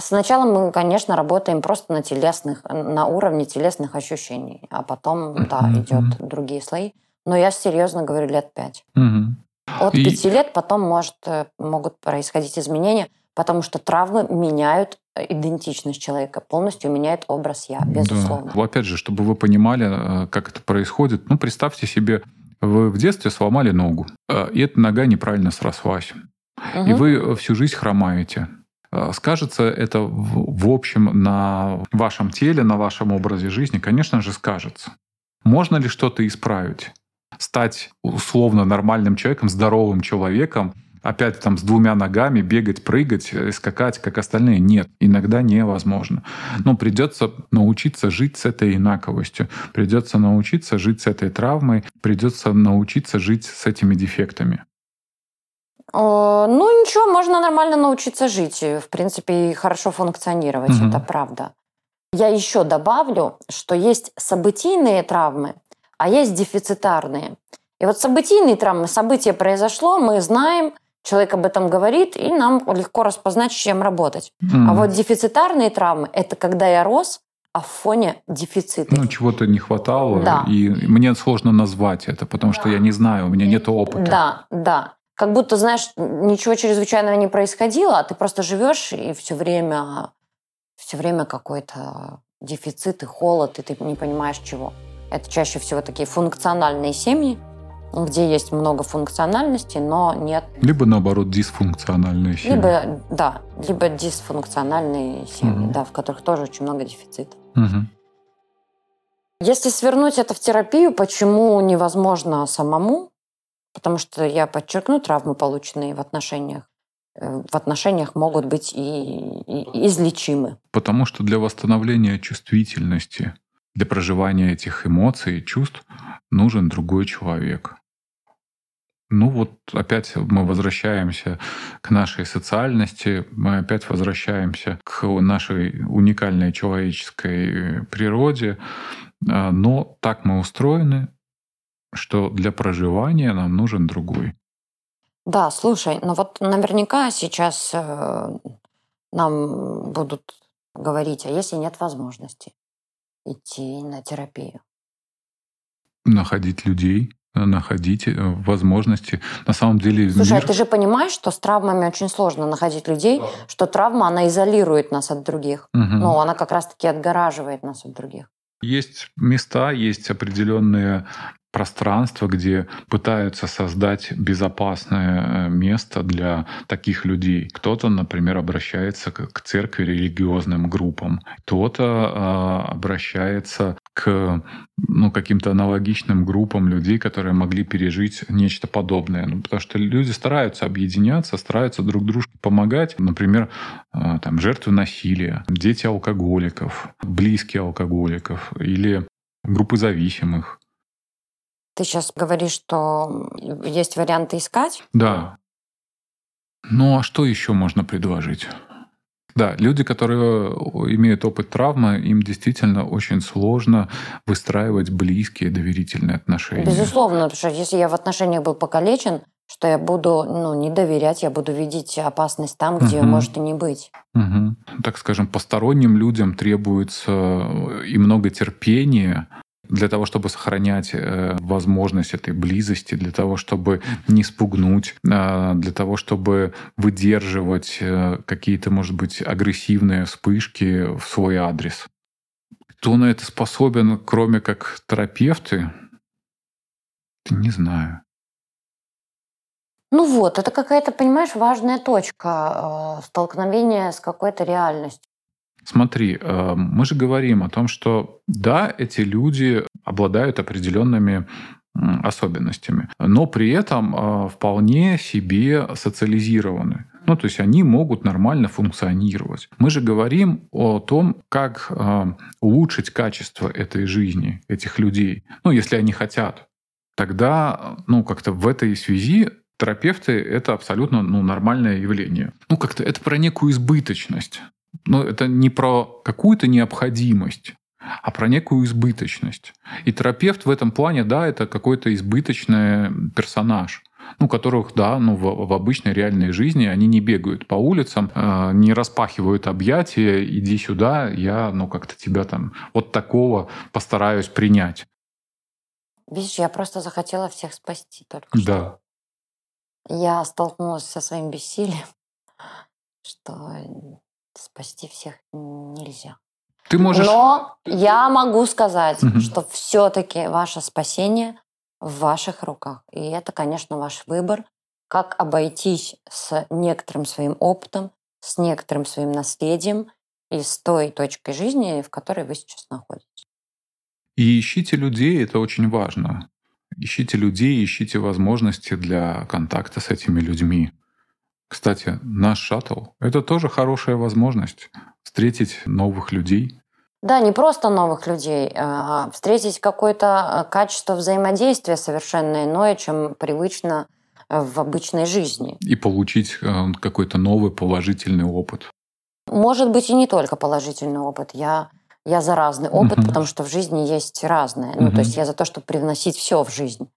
Сначала мы, конечно, работаем просто на телесных, на уровне телесных ощущений, а потом, да, Мгм, идет другие слои. Но я серьезно говорю, лет пять. Мгм. От И- пяти лет потом может, э, могут происходить изменения, потому что травмы меняют э, идентичность человека, полностью меняют образ я, безусловно. Да. Опять же, чтобы вы понимали, э, как это происходит, ну, представьте себе, вы в детстве сломали ногу, и эта нога неправильно срослась, и Мгм. вы всю жизнь хромаете. Э, Скажется это в, общем на вашем теле, на вашем образе жизни? Конечно же, скажется. Можно ли что-то исправить? Стать условно нормальным человеком, здоровым человеком, опять там с двумя ногами бегать, прыгать, э, скакать, как остальные. Нет, иногда невозможно. Но придется научиться жить с этой инаковостью, придется научиться жить с этой травмой, придется научиться жить с этими дефектами. Ну, ничего, можно нормально научиться жить. В принципе, и хорошо функционировать, угу. это правда. Я еще добавлю, что есть событийные травмы, а есть дефицитарные. И вот событийные травмы, событие произошло, мы знаем, человек об этом говорит, и нам легко распознать, с чем работать. Mm. А вот дефицитарные травмы – это когда я рос, а в фоне дефицита. Ну, чего-то не хватало, да. и мне сложно назвать это, потому да. что я не знаю, у меня нет опыта. Да, да. Как будто, знаешь, ничего чрезвычайного не происходило, а ты просто живешь и все время, все время какой-то дефицит и холод, и ты не понимаешь чего. Это чаще всего такие функциональные семьи, где есть много функциональности, но нет... Либо, наоборот, дисфункциональные семьи. Либо, да, либо дисфункциональные семьи, угу. да, в которых тоже очень много дефицита. Угу. Если свернуть это в терапию, почему невозможно самому? Потому что, я подчеркну, травмы, полученные в отношениях, э, в отношениях могут быть и, и излечимы. Потому что для восстановления чувствительности, для проживания этих эмоций и чувств нужен другой человек. Ну вот опять мы возвращаемся к нашей социальности, мы опять возвращаемся к нашей уникальной человеческой природе, а, но так мы устроены, что для проживания нам нужен другой. Да, слушай, ну вот наверняка сейчас э, нам будут говорить, а если нет возможности идти на терапию? Находить людей, находить э, возможности. На самом деле... Слушай, мир... а ты же понимаешь, что с травмами очень сложно находить людей, да. что травма, она изолирует нас от других. Угу. Ну, она как раз-таки отгораживает нас от других. Есть места, есть определенные пространство, где пытаются создать безопасное э, место для таких людей. Кто-то, например, обращается к церкви религиозным группам, кто-то э, обращается к ну, каким-то аналогичным группам людей, которые могли пережить нечто подобное. Ну, потому что люди стараются объединяться, стараются друг дружке помогать. Например, э, там, жертвы насилия, дети алкоголиков, близкие алкоголиков или группы зависимых. Ты сейчас говоришь, что есть варианты искать? Да. Ну а что еще можно предложить? Да, люди, которые имеют опыт травмы, им действительно очень сложно выстраивать близкие доверительные отношения. Безусловно, потому что если я в отношениях был покалечен, что я буду ну, не доверять, я буду видеть опасность там, где угу. может и не быть. Угу. Так скажем, посторонним людям требуется и много терпения, для того, чтобы сохранять э, возможность этой близости, для того, чтобы не спугнуть, а, для того, чтобы выдерживать э, какие-то, может быть, агрессивные вспышки в свой адрес. Кто на это способен, кроме как терапевты? Не знаю. Ну вот, это какая-то, понимаешь, важная точка э, столкновения с какой-то реальностью. Смотри, э, мы же говорим о том, что да, эти люди обладают определенными особенностями, но при этом э, вполне себе социализированы. Ну, то есть они могут нормально функционировать. Мы же говорим о том, как э, улучшить качество этой жизни, этих людей. Ну, если они хотят. Тогда, ну, как-то в этой связи терапевты — это абсолютно ну, нормальное явление. Ну, как-то это про некую избыточность. Но это не про какую-то необходимость, а про некую избыточность. И терапевт в этом плане, да, это какой-то избыточный персонаж ну, которых, да, ну, в, в обычной реальной жизни они не бегают по улицам, э, не распахивают объятия, иди сюда, я, ну, как-то тебя там вот такого постараюсь принять. Видишь, я просто захотела всех спасти только да. что. Я столкнулась со своим бессилием, что спасти всех нельзя. Ты можешь... Но я могу сказать, угу. что все-таки ваше спасение в ваших руках. И это, конечно, ваш выбор, как обойтись с некоторым своим опытом, с некоторым своим наследием и с той точкой жизни, в которой вы сейчас находитесь. И ищите людей, это очень важно. Ищите людей, ищите возможности для контакта с этими людьми. Кстати, наш шаттл — это тоже хорошая возможность встретить новых людей. Да, не просто новых людей, а встретить какое-то э, качество взаимодействия совершенно иное, чем привычно в обычной жизни. И получить э, какой-то новый положительный опыт. Может быть, и не только положительный опыт. Я, я за разный опыт, Мгм. потому что в жизни есть разное. Ну, Мгм. то есть я за то, чтобы привносить все в жизнь.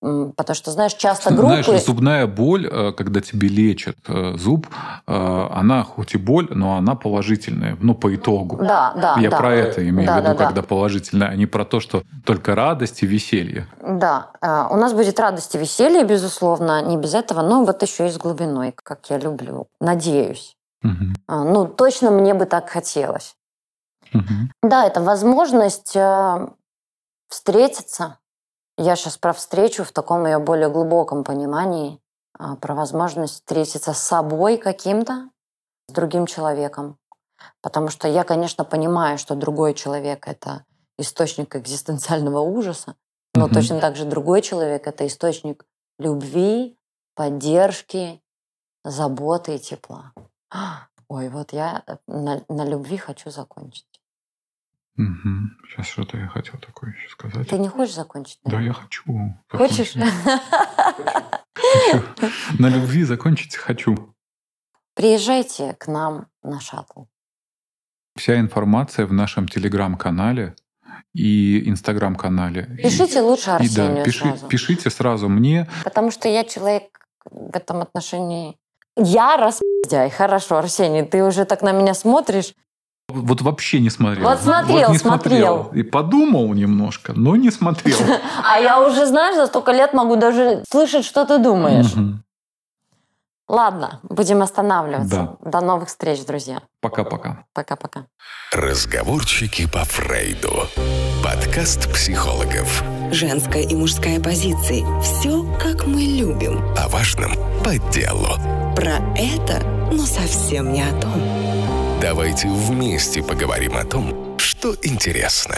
Потому что, знаешь, часто Знаешь, группы... зубная боль, э, когда тебе лечат э, зуб, э, она хоть и боль, но она положительная, ну, по итогу. Да, да, Я да. про это имею Да, в виду, да, да. когда положительная, а не про то, что только радость и веселье. Да, у нас будет радость и веселье, безусловно, не без этого, но вот еще и с глубиной, как я люблю. Надеюсь. А, Ну, точно мне бы так хотелось. Мгм. Да, это возможность встретиться. Я сейчас про встречу в таком ее более глубоком понимании, а, про возможность встретиться с собой каким-то, с другим человеком. Потому что я, конечно, понимаю, что другой человек – это источник экзистенциального ужаса, но Мгм. точно так же другой человек – это источник любви, поддержки, заботы и тепла. Ой, вот я э, на, на любви хочу закончить. Сейчас что-то я хотел такое еще сказать. Ты не хочешь закончить? Да, наверное? я хочу. Хочешь? На любви закончить хочу. Приезжайте к нам на шаттл. Вся информация в нашем телеграм-канале и инстаграм-канале. И- Пишите лучше и, Арсению да, пиши- сразу. пишите сразу мне. Потому что я человек в этом отношении... Я распиздяй. Хорошо, Арсений, ты уже так на меня смотришь. Вот вообще не смотрел. Вот смотрел, не смотрел. И подумал немножко, но не смотрел. А я уже, знаешь, за столько лет могу даже слышать, что ты думаешь. Ладно, будем останавливаться. Да. До новых встреч, друзья. Пока-пока. Пока-пока. Разговорчики по Фрейду. Подкаст психологов. Женская и мужская позиции. Все, как мы любим. О важном по делу. Про это, но совсем не о том. Давайте вместе поговорим о том, что интересно.